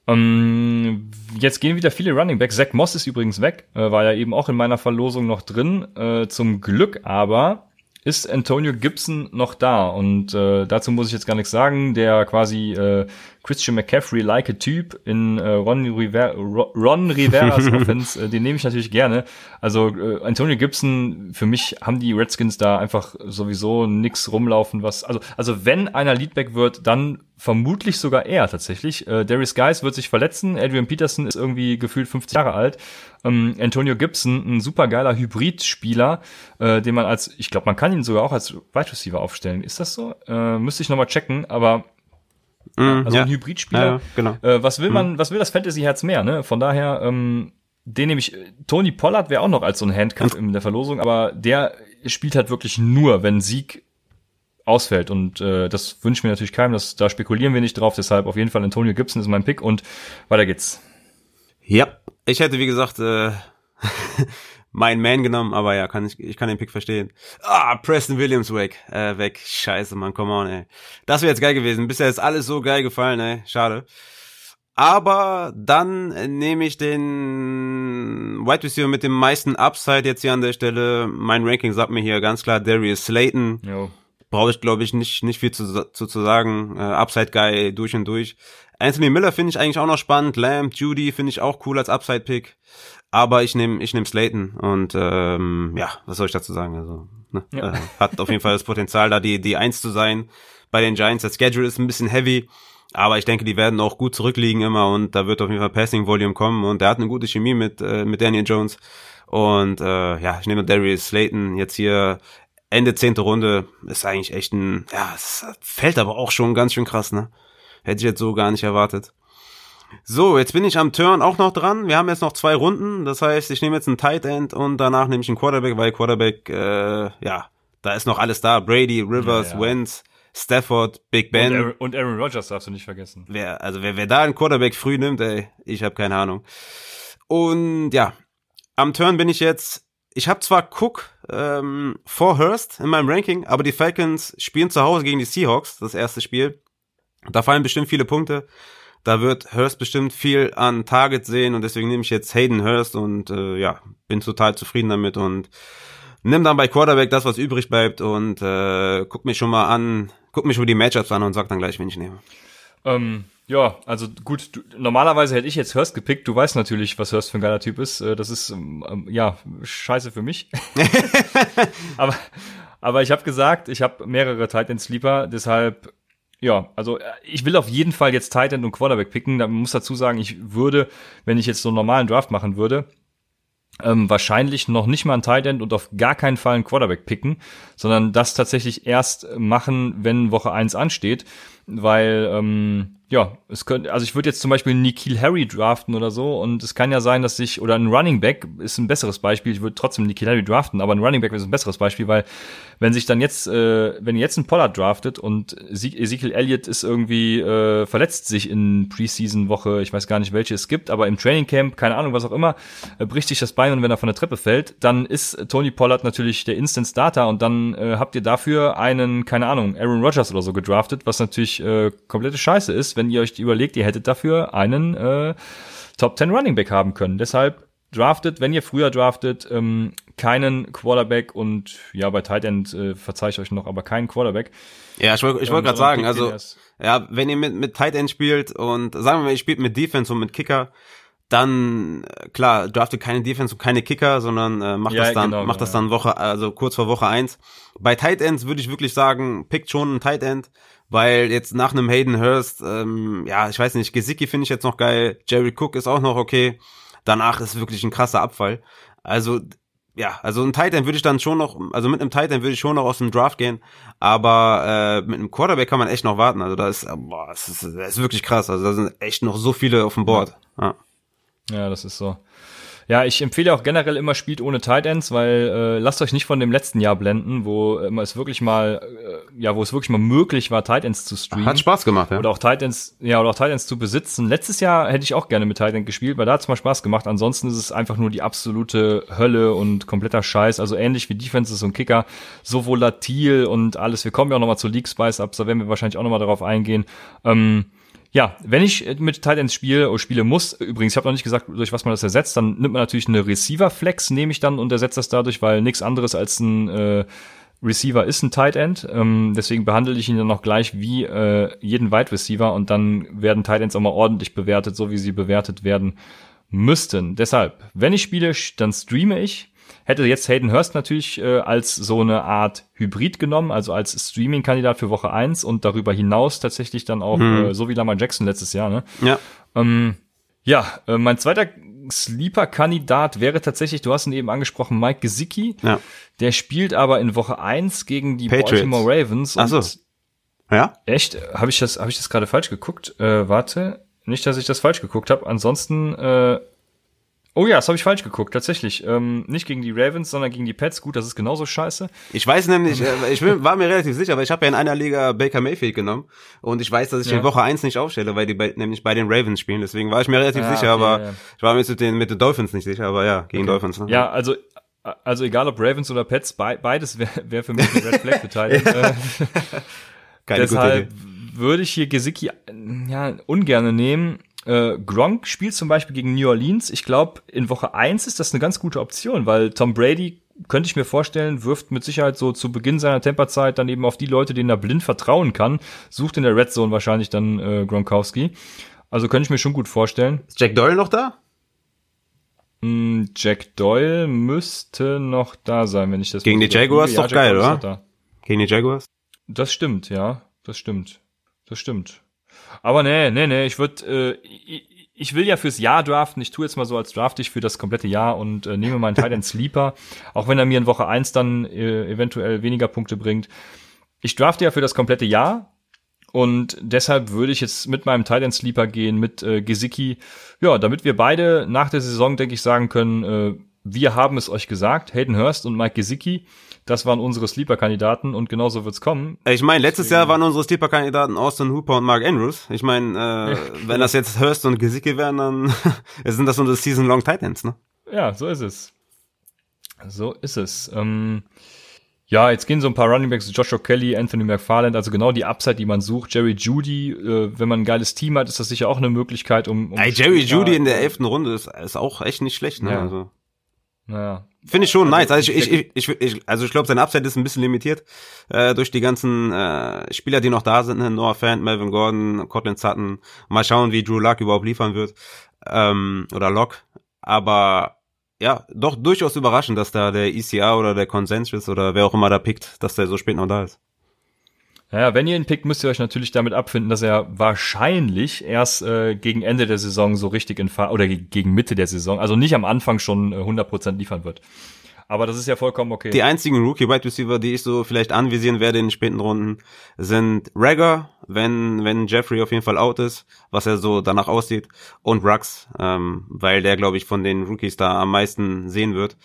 Ähm, jetzt gehen wieder viele Running Backs. Zach Moss ist übrigens weg, äh, war ja eben auch in meiner Verlosung noch drin. Äh, zum Glück aber ist Antonio Gibson noch da und äh, dazu muss ich jetzt gar nichts sagen. Der quasi äh, Christian McCaffrey-like Typ in äh, Ron, River Ron Riveras [laughs] Offense, äh, den nehme ich natürlich gerne. Also äh, Antonio Gibson, für mich haben die Redskins da einfach sowieso nix rumlaufen, was also also wenn einer Leadback wird, dann vermutlich sogar er tatsächlich. Äh, Darius Guys wird sich verletzen, Adrian Peterson ist irgendwie gefühlt 50 Jahre alt. Ähm, Antonio Gibson, ein supergeiler Hybrid-Spieler, äh, den man als, ich glaube, man kann ihn sogar auch als Wide Receiver aufstellen. Ist das so? Äh, müsste ich nochmal checken, aber Mhm, also ja. ein Hybridspieler. Ja, genau. Äh, was will man, was will das Fantasy-Herz mehr, ne? Von daher, ähm, den nehme ich, Tony Pollard wäre auch noch als so ein Handcuff in der Verlosung, aber der spielt halt wirklich nur, wenn Sieg ausfällt und äh, das wünsche ich mir natürlich keinem, das, da spekulieren wir nicht drauf, deshalb auf jeden Fall Antonio Gibson ist mein Pick und weiter geht's. Ja, ich hätte wie gesagt äh, [laughs] meinen Man genommen, aber ja, kann ich, ich kann den Pick verstehen. Ah, Preston Williams weg, äh, weg. Scheiße, Mann, come on, ey. Das wäre jetzt geil gewesen. Bisher ist alles so geil gefallen, ey. Schade. Aber dann nehme ich den Wide Receiver mit dem meisten Upside jetzt hier an der Stelle. Mein Ranking sagt mir hier ganz klar Darius Slayton. Jo. Brauche ich, glaube ich, nicht, nicht viel zu, zu, zu sagen. Äh, Upside Guy durch und durch. Anthony Miller finde ich eigentlich auch noch spannend. Lamb, Judy finde ich auch cool als Upside-Pick. Aber ich nehme ich nehm Slayton und ähm, ja, was soll ich dazu sagen? Also, ne? ja. äh, hat auf jeden Fall das Potenzial, da die, die Eins zu sein bei den Giants. Der Schedule ist ein bisschen heavy, aber ich denke, die werden auch gut zurückliegen immer und da wird auf jeden Fall Passing Volume kommen und der hat eine gute Chemie mit, äh, mit Daniel Jones. Und äh, ja, ich nehme Darius Slayton jetzt hier Ende zehnte Runde. Ist eigentlich echt ein, ja, es fällt aber auch schon ganz schön krass, ne? Hätte ich jetzt so gar nicht erwartet. So, jetzt bin ich am Turn auch noch dran. Wir haben jetzt noch zwei Runden. Das heißt, ich nehme jetzt einen Tight End und danach nehme ich einen Quarterback, weil Quarterback, äh, ja, da ist noch alles da. Brady, Rivers, ja, ja. Wentz, Stafford, Big Ben. Und Aaron, und Aaron Rodgers darfst du nicht vergessen. Wer, also wer, wer da einen Quarterback früh nimmt, ey, ich habe keine Ahnung. Und ja, am Turn bin ich jetzt. Ich habe zwar Cook ähm, vor Hurst in meinem Ranking, aber die Falcons spielen zu Hause gegen die Seahawks, das erste Spiel. Da fallen bestimmt viele Punkte. Da wird Hurst bestimmt viel an Target sehen und deswegen nehme ich jetzt Hayden Hurst und äh, ja, bin total zufrieden damit und nimm dann bei Quarterback das, was übrig bleibt und äh, guck mich schon mal an, guck mich über die Matchups an und sag dann gleich, wen ich nehme. Ähm, ja, also gut, du, normalerweise hätte ich jetzt Hurst gepickt. Du weißt natürlich, was Hurst für ein geiler Typ ist. Äh, das ist, ähm, ähm ja, scheiße für mich. [laughs] aber, aber ich habe gesagt, ich habe mehrere Titan Sleeper, deshalb ja, also äh, ich will auf jeden Fall jetzt Tight End und Quarterback picken. Da muss dazu sagen, ich würde, wenn ich jetzt so einen normalen Draft machen würde, ähm, wahrscheinlich noch nicht mal ein Tight End und auf gar keinen Fall einen Quarterback picken, sondern das tatsächlich erst machen, wenn Woche eins ansteht, weil ähm, ja, es könnte, also ich würde jetzt zum Beispiel Nikhil Harry draften oder so und es kann ja sein, dass sich, oder ein Running Back ist ein besseres Beispiel, ich würde trotzdem Nikhil Harry draften, aber ein Running Back ist ein besseres Beispiel, weil wenn sich dann jetzt, äh, wenn ihr jetzt ein Pollard draftet und Ezekiel Elliott ist irgendwie, äh, verletzt sich in Preseason-Woche, ich weiß gar nicht, welche es gibt, aber im Training Camp, keine Ahnung, was auch immer, äh, bricht sich das Bein und wenn er von der Treppe fällt, dann ist Tony Pollard natürlich der Instant Starter und dann äh, habt ihr dafür einen, keine Ahnung, Aaron Rodgers oder so gedraftet, was natürlich äh, komplette Scheiße ist, wenn ihr euch überlegt, ihr hättet dafür einen äh, Top 10 Running Back haben können. Deshalb draftet, wenn ihr früher draftet, ähm, keinen Quarterback und ja, bei Tight End äh, verzeih ich euch noch, aber keinen Quarterback. Ja, ich wollte ich wollt ähm, gerade sagen, also ja, wenn ihr mit, mit Tight End spielt und sagen wir mal, ihr spielt mit Defense und mit Kicker, dann äh, klar, draftet keine Defense und keine Kicker, sondern äh, macht ja, das dann genau, macht genau, das dann Woche also kurz vor Woche eins. Bei Tight Ends würde ich wirklich sagen, pickt schon einen Tight End, weil jetzt nach einem Hayden Hurst, ähm, ja, ich weiß nicht, Gesicki finde ich jetzt noch geil, Jerry Cook ist auch noch okay. Danach ist wirklich ein krasser Abfall. Also ja, also ein Tight End würde ich dann schon noch, also mit einem Tight End würde ich schon noch aus dem Draft gehen, aber äh, mit einem Quarterback kann man echt noch warten. Also da ist, boah, das ist, das ist wirklich krass. Also da sind echt noch so viele auf dem Board. Ja, ja das ist so. Ja, ich empfehle auch generell immer spielt ohne Tight Ends, weil äh, lasst euch nicht von dem letzten Jahr blenden, wo äh, es wirklich mal, äh, ja, wo es wirklich mal möglich war, Tight Ends zu streamen. Hat Spaß gemacht, ja. Oder auch Tight Ends, ja, oder auch Tight Ends zu besitzen. Letztes Jahr hätte ich auch gerne mit Tight End gespielt, weil da hat es mal Spaß gemacht. Ansonsten ist es einfach nur die absolute Hölle und kompletter Scheiß. Also ähnlich wie Defenses und Kicker, so volatil und alles. Wir kommen ja auch nochmal zu League Spice Ups, da werden wir wahrscheinlich auch nochmal darauf eingehen. Ähm, ja, wenn ich mit Titans spiele oder spiele muss, übrigens, ich habe noch nicht gesagt, durch was man das ersetzt, dann nimmt man natürlich eine Receiver-Flex, nehme ich dann und ersetzt das dadurch, weil nichts anderes als ein äh, Receiver ist ein Tight End. Ähm, deswegen behandle ich ihn dann noch gleich wie äh, jeden Wide Receiver und dann werden Tight Ends auch mal ordentlich bewertet, so wie sie bewertet werden müssten. Deshalb, wenn ich spiele, dann streame ich Hätte jetzt Hayden Hurst natürlich äh, als so eine Art Hybrid genommen, also als Streaming-Kandidat für Woche 1 und darüber hinaus tatsächlich dann auch, hm. äh, so wie Lamar Jackson letztes Jahr, ne? Ja. Ähm, ja, äh, mein zweiter Sleeper-Kandidat wäre tatsächlich, du hast ihn eben angesprochen, Mike Gesicki. Ja. Der spielt aber in Woche 1 gegen die Patriots. Baltimore Ravens. Ach so. Ja? Echt? Habe ich das, hab ich das gerade falsch geguckt? Äh, warte. Nicht, dass ich das falsch geguckt habe. Ansonsten äh, Oh ja, das habe ich falsch geguckt, tatsächlich. Ähm, nicht gegen die Ravens, sondern gegen die Pets. Gut, das ist genauso scheiße. Ich weiß nämlich, äh, ich war mir relativ sicher, weil ich habe ja in einer Liga Baker Mayfield genommen und ich weiß, dass ich ja. in Woche eins nicht aufstelle, weil die bei, nämlich bei den Ravens spielen. Deswegen war ich mir relativ ja, sicher, okay, aber ja. ich war mir mit den, mit den Dolphins nicht sicher, aber ja, gegen okay. Dolphins. Ne? Ja, also also egal ob Ravens oder Pets, be beides wäre wär für mich eine Red Flag beteiligt. [laughs] Keine Deshalb würde ich hier Gesicki ja, ungerne nehmen äh, Gronk spielt zum Beispiel gegen New Orleans. Ich glaube, in Woche eins ist das eine ganz gute Option, weil Tom Brady könnte ich mir vorstellen, wirft mit Sicherheit so zu Beginn seiner Temperzeit dann eben auf die Leute, denen er blind vertrauen kann. Sucht in der Red Zone wahrscheinlich dann äh, Gronkowski. Also könnte ich mir schon gut vorstellen. Ist Jack Doyle noch da? Mm, Jack Doyle müsste noch da sein, wenn ich das Gegen die Jaguars ist ja, doch Jack geil, oder? Gegen die Jaguars? Das stimmt, ja. Das stimmt. Das stimmt. Aber nee, nee, nee, ich würde, äh, ich, will ja fürs Jahr draften. Ich tue jetzt mal so, als draft ich für das komplette Jahr und äh, nehme meinen Titan Sleeper, auch wenn er mir in Woche eins dann äh, eventuell weniger Punkte bringt. Ich drafte ja für das komplette Jahr und deshalb würde ich jetzt mit meinem Titan Sleeper gehen, mit äh, Gesicki. Ja, damit wir beide nach der Saison, denke ich, sagen können, äh, wir haben es euch gesagt, Hayden Hurst und Mike Gesicki, das waren unsere Sleeper-Kandidaten und genauso wird's kommen. Ich meine, letztes Jahr waren unsere Sleeper-Kandidaten Austin Hooper und Mark Andrews. Ich meine, äh, [laughs] wenn das jetzt Hurst und Gesicki wären, dann [laughs] sind das unsere Season-Long Titans, ne? Ja, so ist es. So ist es. Ähm, ja, jetzt gehen so ein paar Running Backs, Joshua Kelly, Anthony McFarland, also genau die Upside, die man sucht. Jerry Judy, äh, wenn man ein geiles Team hat, ist das sicher auch eine Möglichkeit, um. um Ey, Jerry Judy in der elften Runde ist, ist auch echt nicht schlecht, ne? Ja. Also. Naja. Finde ich schon Also, nice. Also ich, ich, ich, ich, also ich glaube, sein Upside ist ein bisschen limitiert äh, durch die ganzen äh, Spieler, die noch da sind. Ne? Noah Fant, Melvin Gordon, Cortland Sutton. Mal schauen, wie Drew Luck überhaupt liefern wird. Ähm, oder Lock. Aber ja, doch durchaus überraschend, dass da der ECR oder der Consensus oder wer auch immer da pickt, dass der so spät noch da ist. Naja, wenn ihr ihn pickt, müsst ihr euch natürlich damit abfinden, dass er wahrscheinlich erst äh, gegen Ende der Saison so richtig in Fahr oder ge gegen Mitte der Saison, also nicht am Anfang schon äh, 100% liefern wird. Aber das ist ja vollkommen okay. Die einzigen Rookie-Wide Receiver, die ich so vielleicht anvisieren werde in den späten Runden, sind Ragger, wenn, wenn Jeffrey auf jeden Fall out ist, was er so danach aussieht, und Rux, ähm, weil der, glaube ich, von den Rookies da am meisten sehen wird.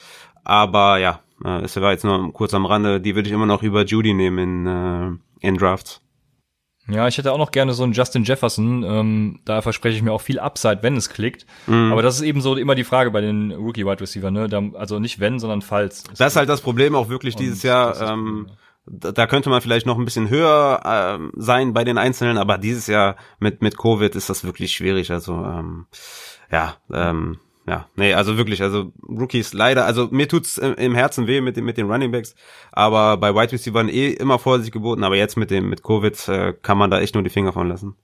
Aber ja, äh, es war jetzt nur kurz am Rande, die würde ich immer noch über Judy nehmen in, äh, in Drafts. Ja, ich hätte auch noch gerne so einen Justin Jefferson. Ähm, da verspreche ich mir auch viel Upside, wenn es klickt. Mhm. Aber das ist eben so immer die Frage bei den Rookie Wide Receiver, ne? Da, also nicht wenn, sondern falls. Das ist halt das Problem auch wirklich dieses Jahr. Ähm, da könnte man vielleicht noch ein bisschen höher ähm, sein bei den Einzelnen, aber dieses Jahr mit mit Covid ist das wirklich schwierig. Also ähm, ja, ähm, ja, nee, also wirklich, also Rookies leider, also mir tut's im, im Herzen weh mit den mit den Running Backs, aber bei Wide Receivers eh immer Vorsicht geboten, aber jetzt mit dem mit Covid äh, kann man da echt nur die Finger von lassen.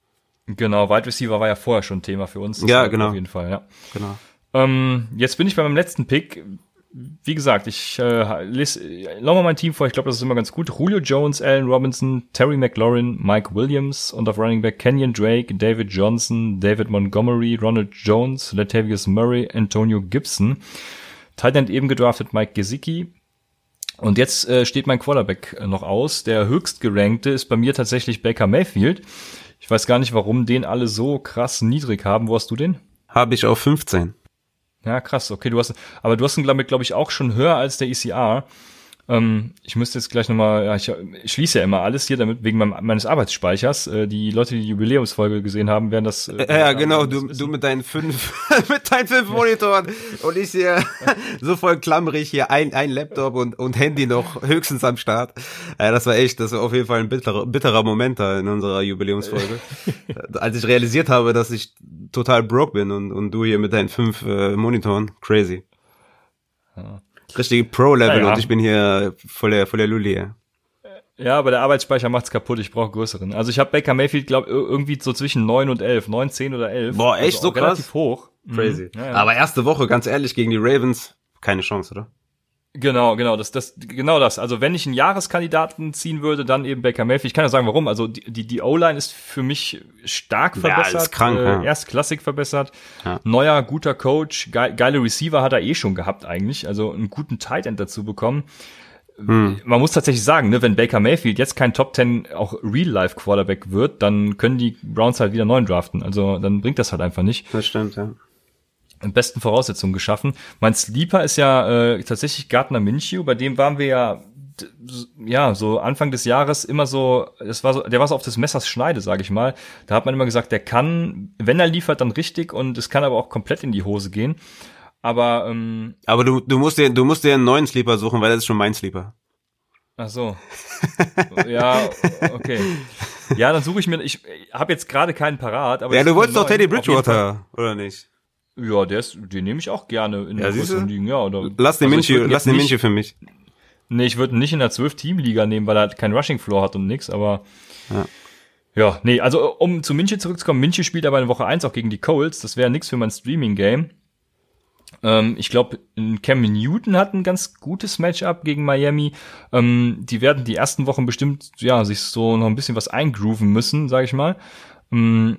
Genau, Wide Receiver war ja vorher schon Thema für uns. Ja, genau. Auf jeden Fall, ja. Genau. Ähm, jetzt bin ich bei meinem letzten Pick. Wie gesagt, ich äh, lese äh, lau mal mein Team vor. Ich glaube, das ist immer ganz gut. Julio Jones, Allen Robinson, Terry McLaurin, Mike Williams und auf Running Back Kenyon Drake, David Johnson, David Montgomery, Ronald Jones, Latavius Murray, Antonio Gibson. Tight End eben gedraftet Mike Gesicki. Und jetzt äh, steht mein Quarterback äh, noch aus. Der höchst gerankte ist bei mir tatsächlich Baker Mayfield. Ich weiß gar nicht, warum den alle so krass niedrig haben. Wo hast du den? Habe ich auf 15. Ja, krass. Okay, du hast, aber du hast ihn, glaube glaub ich, auch schon höher als der ECR. Ähm, ich müsste jetzt gleich nochmal, ja, ich, ich schließe ja immer alles hier, damit wegen meinem, meines Arbeitsspeichers. Äh, die Leute, die die Jubiläumsfolge gesehen haben, werden das. Äh, [laughs] Ja, genau, du, du mit deinen fünf, [laughs] mit deinen fünf Monitoren und ich hier [laughs] so voll klammerig hier ein, ein Laptop und, und Handy noch höchstens am Start. Ja, das war echt, das war auf jeden Fall ein bitterer, bitterer Moment da in unserer Jubiläumsfolge. Als ich realisiert habe, dass ich total broke bin und, und du hier mit deinen fünf äh, Monitoren, crazy. Richtig Pro-Level Naja. und ich bin hier voll der, voll der Lulli. ja. Ja, aber der Arbeitsspeicher macht's kaputt. Ich brauche größeren. Also ich habe Baker Mayfield, glaube irgendwie so zwischen 9 und 11. 9, 10 oder 11. Boah, echt also so krass? Relativ hoch. Crazy. Mhm. Ja, ja. Aber erste Woche, ganz ehrlich, gegen die Ravens, keine Chance, oder? Genau, genau, das, das, genau das. Also wenn ich einen Jahreskandidaten ziehen würde, dann eben Baker Mayfield. Ich kann ja sagen, warum. Also die, die, die O-Line ist für mich stark Ja, verbessert, ist krank, äh, ja. erstklassig verbessert. Ja. Neuer, guter Coach, ge geile Receiver hat er eh schon gehabt eigentlich. Also einen guten Tight End dazu bekommen. Hm. Man muss tatsächlich sagen, ne, wenn Baker Mayfield jetzt kein Top 10 auch Real-Life Quarterback wird, dann können die Browns halt wieder neuen draften. Also dann bringt das halt einfach nicht Das stimmt, ja. Besten Voraussetzungen geschaffen. Mein Sleeper ist ja äh, tatsächlich Gardner Minshew, bei dem waren wir ja ja so Anfang des Jahres immer so, das war so, der war so auf des Messers Schneide, sage ich mal. Da hat man immer gesagt, der kann, wenn er liefert, dann richtig und es kann aber auch komplett in die Hose gehen. Aber ähm, Aber du, du musst dir, du musst dir einen neuen Sleeper suchen, weil das ist schon mein Sleeper. ach so, [laughs] ja, okay, ja, dann suche ich mir, ich habe jetzt gerade keinen parat. Aber Ja, du wolltest doch Teddy. Bridgewater, oder nicht? Ja, der ist, den nehme ich auch gerne in Ja, der größeren Ligen, ja. Oder, Lass den Also Minchi, lass den Minchi für mich. Nee, ich würde ihn nicht in der 12-Team-Liga nehmen, weil er halt keinen Rushing-Floor hat und nix, aber Ja. ja. nee, also um zu Minchi zurückzukommen, Minchi spielt aber in Woche 1 auch gegen die Colts, das wäre nix für mein Streaming-Game. Ähm, ich glaube, Cam Newton hat ein ganz gutes Matchup gegen Miami. Ähm, die werden die ersten Wochen bestimmt, ja, sich so noch ein bisschen was eingrooven müssen, sage ich mal. Ähm,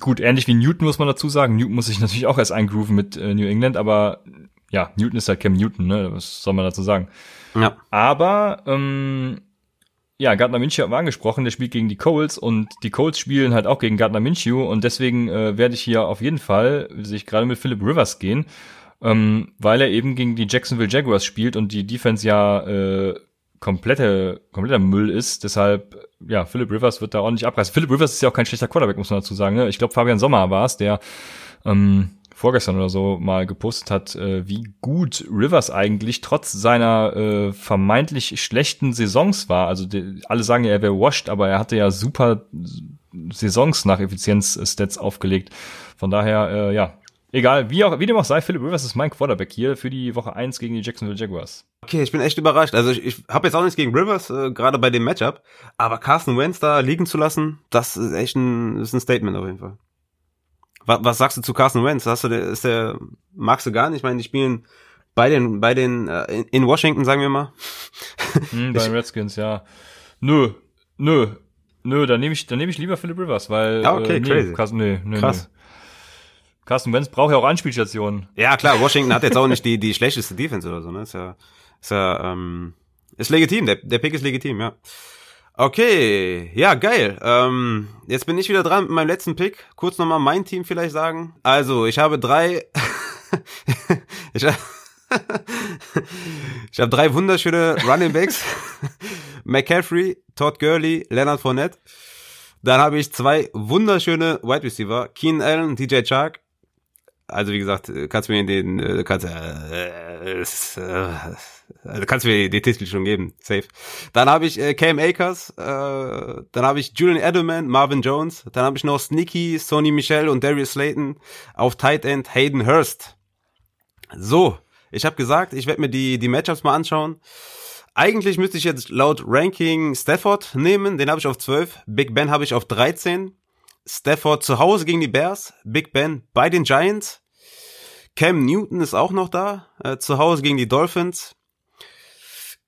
gut, ähnlich wie Newton muss man dazu sagen. Newton muss sich natürlich auch erst eingrooven mit äh, New England, aber ja, Newton ist halt Cam Newton, ne? Was soll man dazu sagen? Ja. Aber ähm, ja, Gardner Minshew war angesprochen, der spielt gegen die Colts und die Colts spielen halt auch gegen Gardner Minshew und deswegen äh, werde ich hier auf jeden Fall sich gerade mit Philip Rivers gehen, ähm, weil er eben gegen die Jacksonville Jaguars spielt und die Defense ja äh, komplette, kompletter Müll ist. Deshalb, ja, Philip Rivers wird da ordentlich abreißen. Philip Rivers ist ja auch kein schlechter Quarterback, muss man dazu sagen. Ne? Ich glaube, Fabian Sommer war es, der ähm, vorgestern oder so mal gepostet hat, äh, wie gut Rivers eigentlich trotz seiner äh, vermeintlich schlechten Saisons war. Also die, alle sagen ja, er wäre washed, aber er hatte ja super Saisons nach Effizienz-Stats aufgelegt. Von daher, äh, ja, egal, wie, auch, wie dem auch sei, Philip Rivers ist mein Quarterback hier für die Woche 1 gegen die Jacksonville Jaguars. Okay, ich bin echt überrascht. Also ich, ich habe jetzt auch nichts gegen Rivers, äh, gerade bei dem Matchup, aber Carson Wentz da liegen zu lassen, das ist echt ein, ist ein Statement auf jeden Fall. Was, was sagst du zu Carson Wentz? Hast du, der- ist der, magst du gar nicht? Ich meine, die spielen bei den, bei den, äh, in, in Washington, sagen wir mal. Hm, [laughs] bei den Redskins, ja. Nö, nö, nö, dann nehme ich, dann nehme ich lieber Philip Rivers, weil Ja, okay, äh, nee, crazy. Carsten, nee, nee, Krass. Nee. Carsten Wentz braucht ja auch Anspielstationen. Ja, klar, Washington hat jetzt auch nicht die, die schlechteste Defense oder so, ne? Ist ja, ist ja, ähm, ist legitim, der, der Pick ist legitim, ja. Okay, ja, geil. Ähm, jetzt bin ich wieder dran mit meinem letzten Pick. Kurz nochmal mein Team vielleicht sagen. Also, ich habe drei, [laughs] ich, ha- [laughs] ich habe drei wunderschöne Running Backs. [laughs] McCaffrey, Todd Gurley, Leonard Fournette. Dann habe ich zwei wunderschöne Wide Receiver, Keenan Allen, DJ Chark. Also wie gesagt, äh, kannst du mir den, äh, kannst, äh, äh, also kannst du mir den Titel schon geben, safe. Dann habe ich äh, Cam Akers, äh, dann habe ich Julian Edelman, Marvin Jones, dann habe ich noch Sneaky, Sony Michel und Darius Slayton auf Tight End Hayden Hurst. So, ich habe gesagt, ich werde mir die die Matchups mal anschauen. Eigentlich müsste ich jetzt laut Ranking Stafford nehmen, den habe ich auf 12, Big Ben habe ich auf 13. Stafford zu Hause gegen die Bears, Big Ben bei den Giants. Cam Newton ist auch noch da, äh, zu Hause gegen die Dolphins.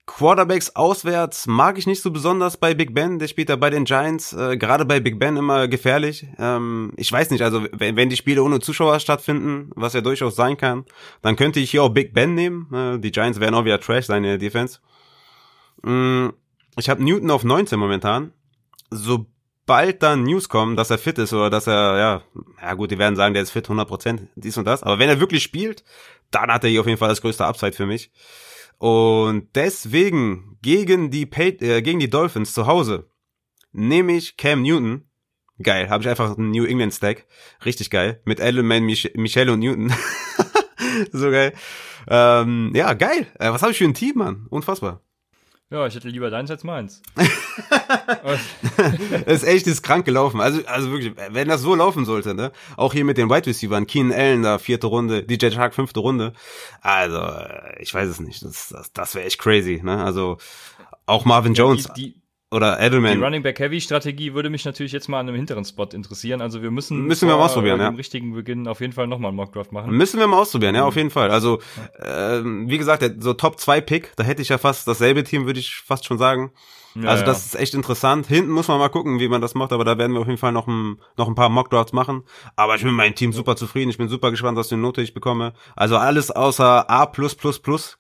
Quarterbacks auswärts mag ich nicht so besonders bei Big Ben, der spielt da bei den Giants, äh, gerade bei Big Ben immer gefährlich. Ähm, ich weiß nicht, also wenn, wenn die Spiele ohne Zuschauer stattfinden, was ja durchaus sein kann, dann könnte ich hier auch Big Ben nehmen. Äh, die Giants werden auch wieder Trash sein in der Defense. Mm, ich habe Newton auf 19 momentan. Sobald dann News kommen, dass er fit ist oder dass er, ja, ja gut, die werden sagen, der ist fit 100%, dies und das. Aber wenn er wirklich spielt, dann hat er hier auf jeden Fall das größte Upside für mich. Und deswegen gegen die, Pat äh, gegen die Dolphins zu Hause nehme ich Cam Newton. Geil, habe ich einfach einen New England Stack. Richtig geil. Mit Edelman, Mich Michelle und Newton. [laughs] so geil. Ähm, ja, geil. Äh, was habe ich für ein Team, Mann? Unfassbar. Ja, ich hätte lieber deins als meins. [laughs] Es ist echt ist krank gelaufen. Also, also wirklich, wenn das so laufen sollte, ne? Auch hier mit den Wide Receivers, Keenan Allen da, vierte Runde, DJ Shark, fünfte Runde. Also, ich weiß es nicht. Das, das, das wäre echt crazy, ne? Also, auch Marvin Jones Die, die, oder die Edelman. Running Back Heavy Strategie würde mich natürlich jetzt mal an einem hinteren Spot interessieren. Also wir müssen Müssen wir mal ausprobieren, äh, ja. richtigen Beginn auf jeden Fall nochmal einen Mockdraft machen. Müssen wir mal ausprobieren, ja, auf jeden Fall. Also, ähm, wie gesagt, so Top 2 Pick, da hätte ich ja fast dasselbe Team, würde ich fast schon sagen. Ja, also ja. das ist echt interessant. Hinten muss man mal gucken, wie man das macht, aber da werden wir auf jeden Fall noch ein, noch ein paar Mockdrafts machen. Aber ich bin mit meinem Team super zufrieden. Ich bin super gespannt, was für eine Note ich bekomme. Also alles außer A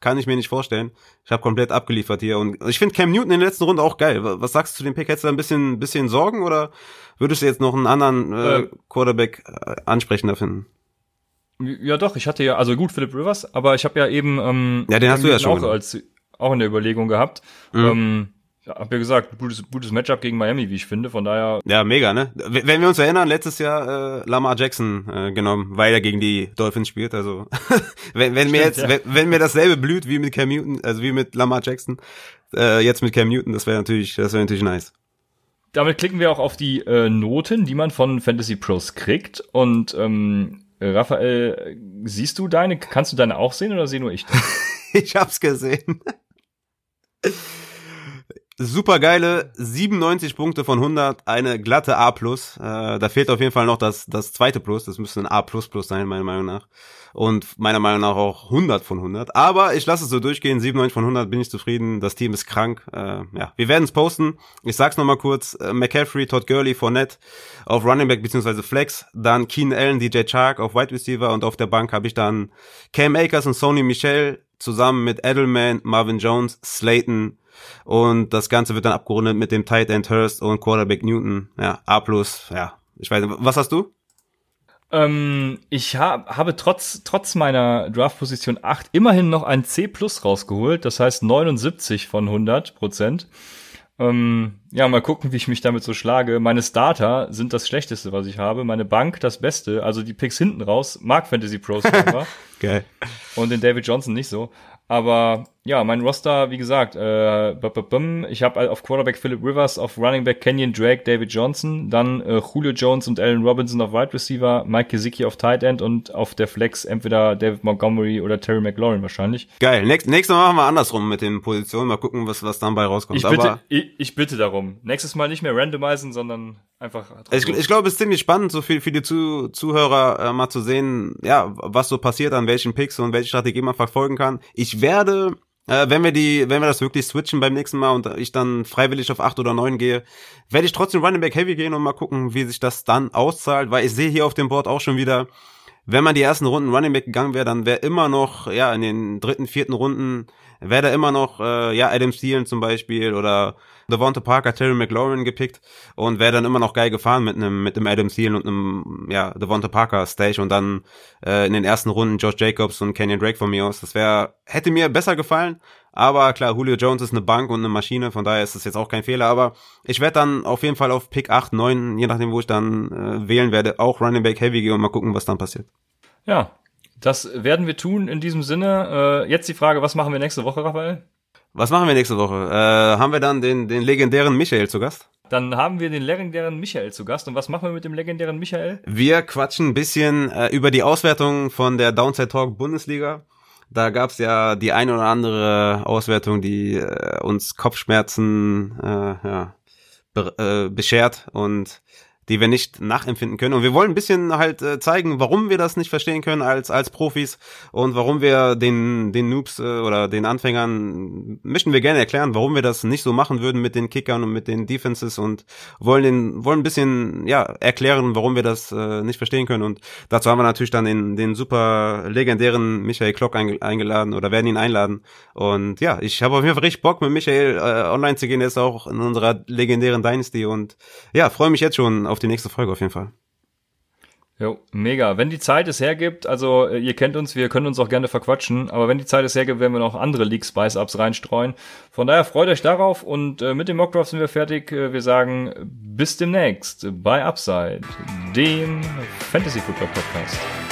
kann ich mir nicht vorstellen. Ich habe komplett abgeliefert hier. Und ich finde Cam Newton in der letzten Runde auch geil. Was sagst du zu dem Pick? Hättest du da ein bisschen, bisschen Sorgen oder würdest du jetzt noch einen anderen äh, Äh, Quarterback äh, ansprechender finden? Ja, doch, ich hatte ja, also gut, Philip Rivers, aber ich habe ja eben ähm, Ja, den hast du ja schon auch als auch in der Überlegung gehabt. Mhm. Ähm, ja, hab ja gesagt, gutes, gutes Matchup gegen Miami, wie ich finde. Von daher, Ja, mega, ne? Wenn wir uns erinnern, letztes Jahr äh, Lamar Jackson äh, genommen, weil er gegen die Dolphins spielt. Also [laughs] wenn, wenn mir Stimmt, jetzt, ja. wenn, wenn mir dasselbe blüht wie mit Cam Newton, also wie mit Lamar Jackson, äh, jetzt mit Cam Newton, das wäre natürlich, das wäre natürlich nice. damit klicken wir auch auf die äh, Noten, die man von Fantasy Pros kriegt. Und ähm, Äh, Raphael, siehst du deine, kannst du deine auch sehen oder sehe nur ich [laughs] ich hab's gesehen. Super geile 97 Punkte von 100, eine glatte A+. Äh, da fehlt auf jeden Fall noch das, das zweite Plus, das müsste ein A++ sein, meiner Meinung nach. Und meiner Meinung nach auch 100 von 100. Aber ich lasse es so durchgehen, 97 von 100 bin ich zufrieden, das Team ist krank. Äh, ja, wir werden es posten. Ich sag's nochmal kurz, äh, McCaffrey, Todd Gurley, Fournette auf Running Back bzw. Flex, dann Keen Allen, DJ Chark auf Wide Receiver und auf der Bank habe ich dann Cam Akers und Sony Michel zusammen mit Edelman, Marvin Jones, Slayton, und das Ganze wird dann abgerundet mit dem Tight End Hurst und Quarterback Newton. Ja, A+, ja. Ich weiß nicht, was hast du? Ähm, ich hab, habe trotz, trotz meiner Draft-Position 8 immerhin noch ein C plus rausgeholt. Das heißt 79 von 100 Prozent. Ähm, ja, mal gucken, wie ich mich damit so schlage. Meine Starter sind das Schlechteste, was ich habe. Meine Bank das Beste. Also die Picks hinten raus. Mag Fantasy Pros. [laughs] Geil. Und den David Johnson nicht so. Aber ja, mein Roster, wie gesagt, äh, ich habe auf Quarterback Philip Rivers, auf Running Back Kenyon Drake, David Johnson, dann äh, Julio Jones und Allen Robinson auf Wide Receiver, Mike Gesicki auf Tight End und auf der Flex entweder David Montgomery oder Terry McLaurin wahrscheinlich. Geil. Nächst, nächstes Mal machen wir andersrum mit den Positionen. Mal gucken, was, was dann bei rauskommt. Ich bitte, ich, ich bitte darum. Nächstes Mal nicht mehr randomisen, sondern einfach. Ich, ich glaube, es ist ziemlich spannend, so viel für die Zu Zuhörer äh, mal zu sehen, ja, was so passiert, an welchen Picks und welche Strategie man verfolgen kann. Ich werde äh, wenn wir die, wenn wir das wirklich switchen beim nächsten Mal und ich dann freiwillig auf acht oder neun gehe, werde ich trotzdem Running Back Heavy gehen und mal gucken, wie sich das dann auszahlt, weil ich sehe hier auf dem Board auch schon wieder, wenn man die ersten Runden Running Back gegangen wäre, dann wäre immer noch, ja, in den dritten, vierten Runden, wäre da immer noch, äh, ja, Adam Thielen zum Beispiel oder Devonta Parker, Terry McLaurin gepickt und wäre dann immer noch geil gefahren mit einem mit einem Adam Thielen und einem ja Devonta Parker Stage und dann äh, in den ersten Runden Josh Jacobs und Kenyon Drake von mir aus. Das wäre hätte mir besser gefallen, aber klar, Julio Jones ist eine Bank und eine Maschine, von daher ist das jetzt auch kein Fehler, aber ich werde dann auf jeden Fall auf Pick 8, 9, je nachdem, wo ich dann äh, wählen werde, auch Running Back Heavy gehen und mal gucken, was dann passiert. Ja, das werden wir tun in diesem Sinne. Äh, jetzt die Frage, was machen wir nächste Woche, Raphael? Was machen wir nächste Woche? Äh, haben wir dann den, den legendären Michael zu Gast? Dann haben wir den legendären Michael zu Gast. Und was machen wir mit dem legendären Michael? Wir quatschen ein bisschen äh, über die Auswertung von der Downside Talk Bundesliga. Da gab's ja die eine oder andere Auswertung, die äh, uns Kopfschmerzen äh, ja, be äh, beschert. Und die wir nicht nachempfinden können. Und wir wollen ein bisschen halt äh, zeigen, warum wir das nicht verstehen können als als Profis und warum wir den den Noobs äh, oder den Anfängern möchten wir gerne erklären, warum wir das nicht so machen würden mit den Kickern und mit den Defenses und wollen den wollen ein bisschen ja erklären, warum wir das äh, nicht verstehen können. Und dazu haben wir natürlich dann den den super legendären Michael Klock eingeladen oder werden ihn einladen. Und ja, ich habe auf jeden Fall richtig Bock mit Michael äh, online zu gehen. Er ist auch in unserer legendären Dynasty und ja, freue mich jetzt schon auf die nächste Folge auf jeden Fall. Jo, mega. Wenn die Zeit es hergibt, also äh, ihr kennt uns, wir können uns auch gerne verquatschen, aber wenn die Zeit es hergibt, werden wir noch andere League Spice Ups reinstreuen. Von daher freut euch darauf und äh, mit dem Mockdraft sind wir fertig. Äh, wir sagen bis demnächst bei Upside, dem Fantasy Football Podcast.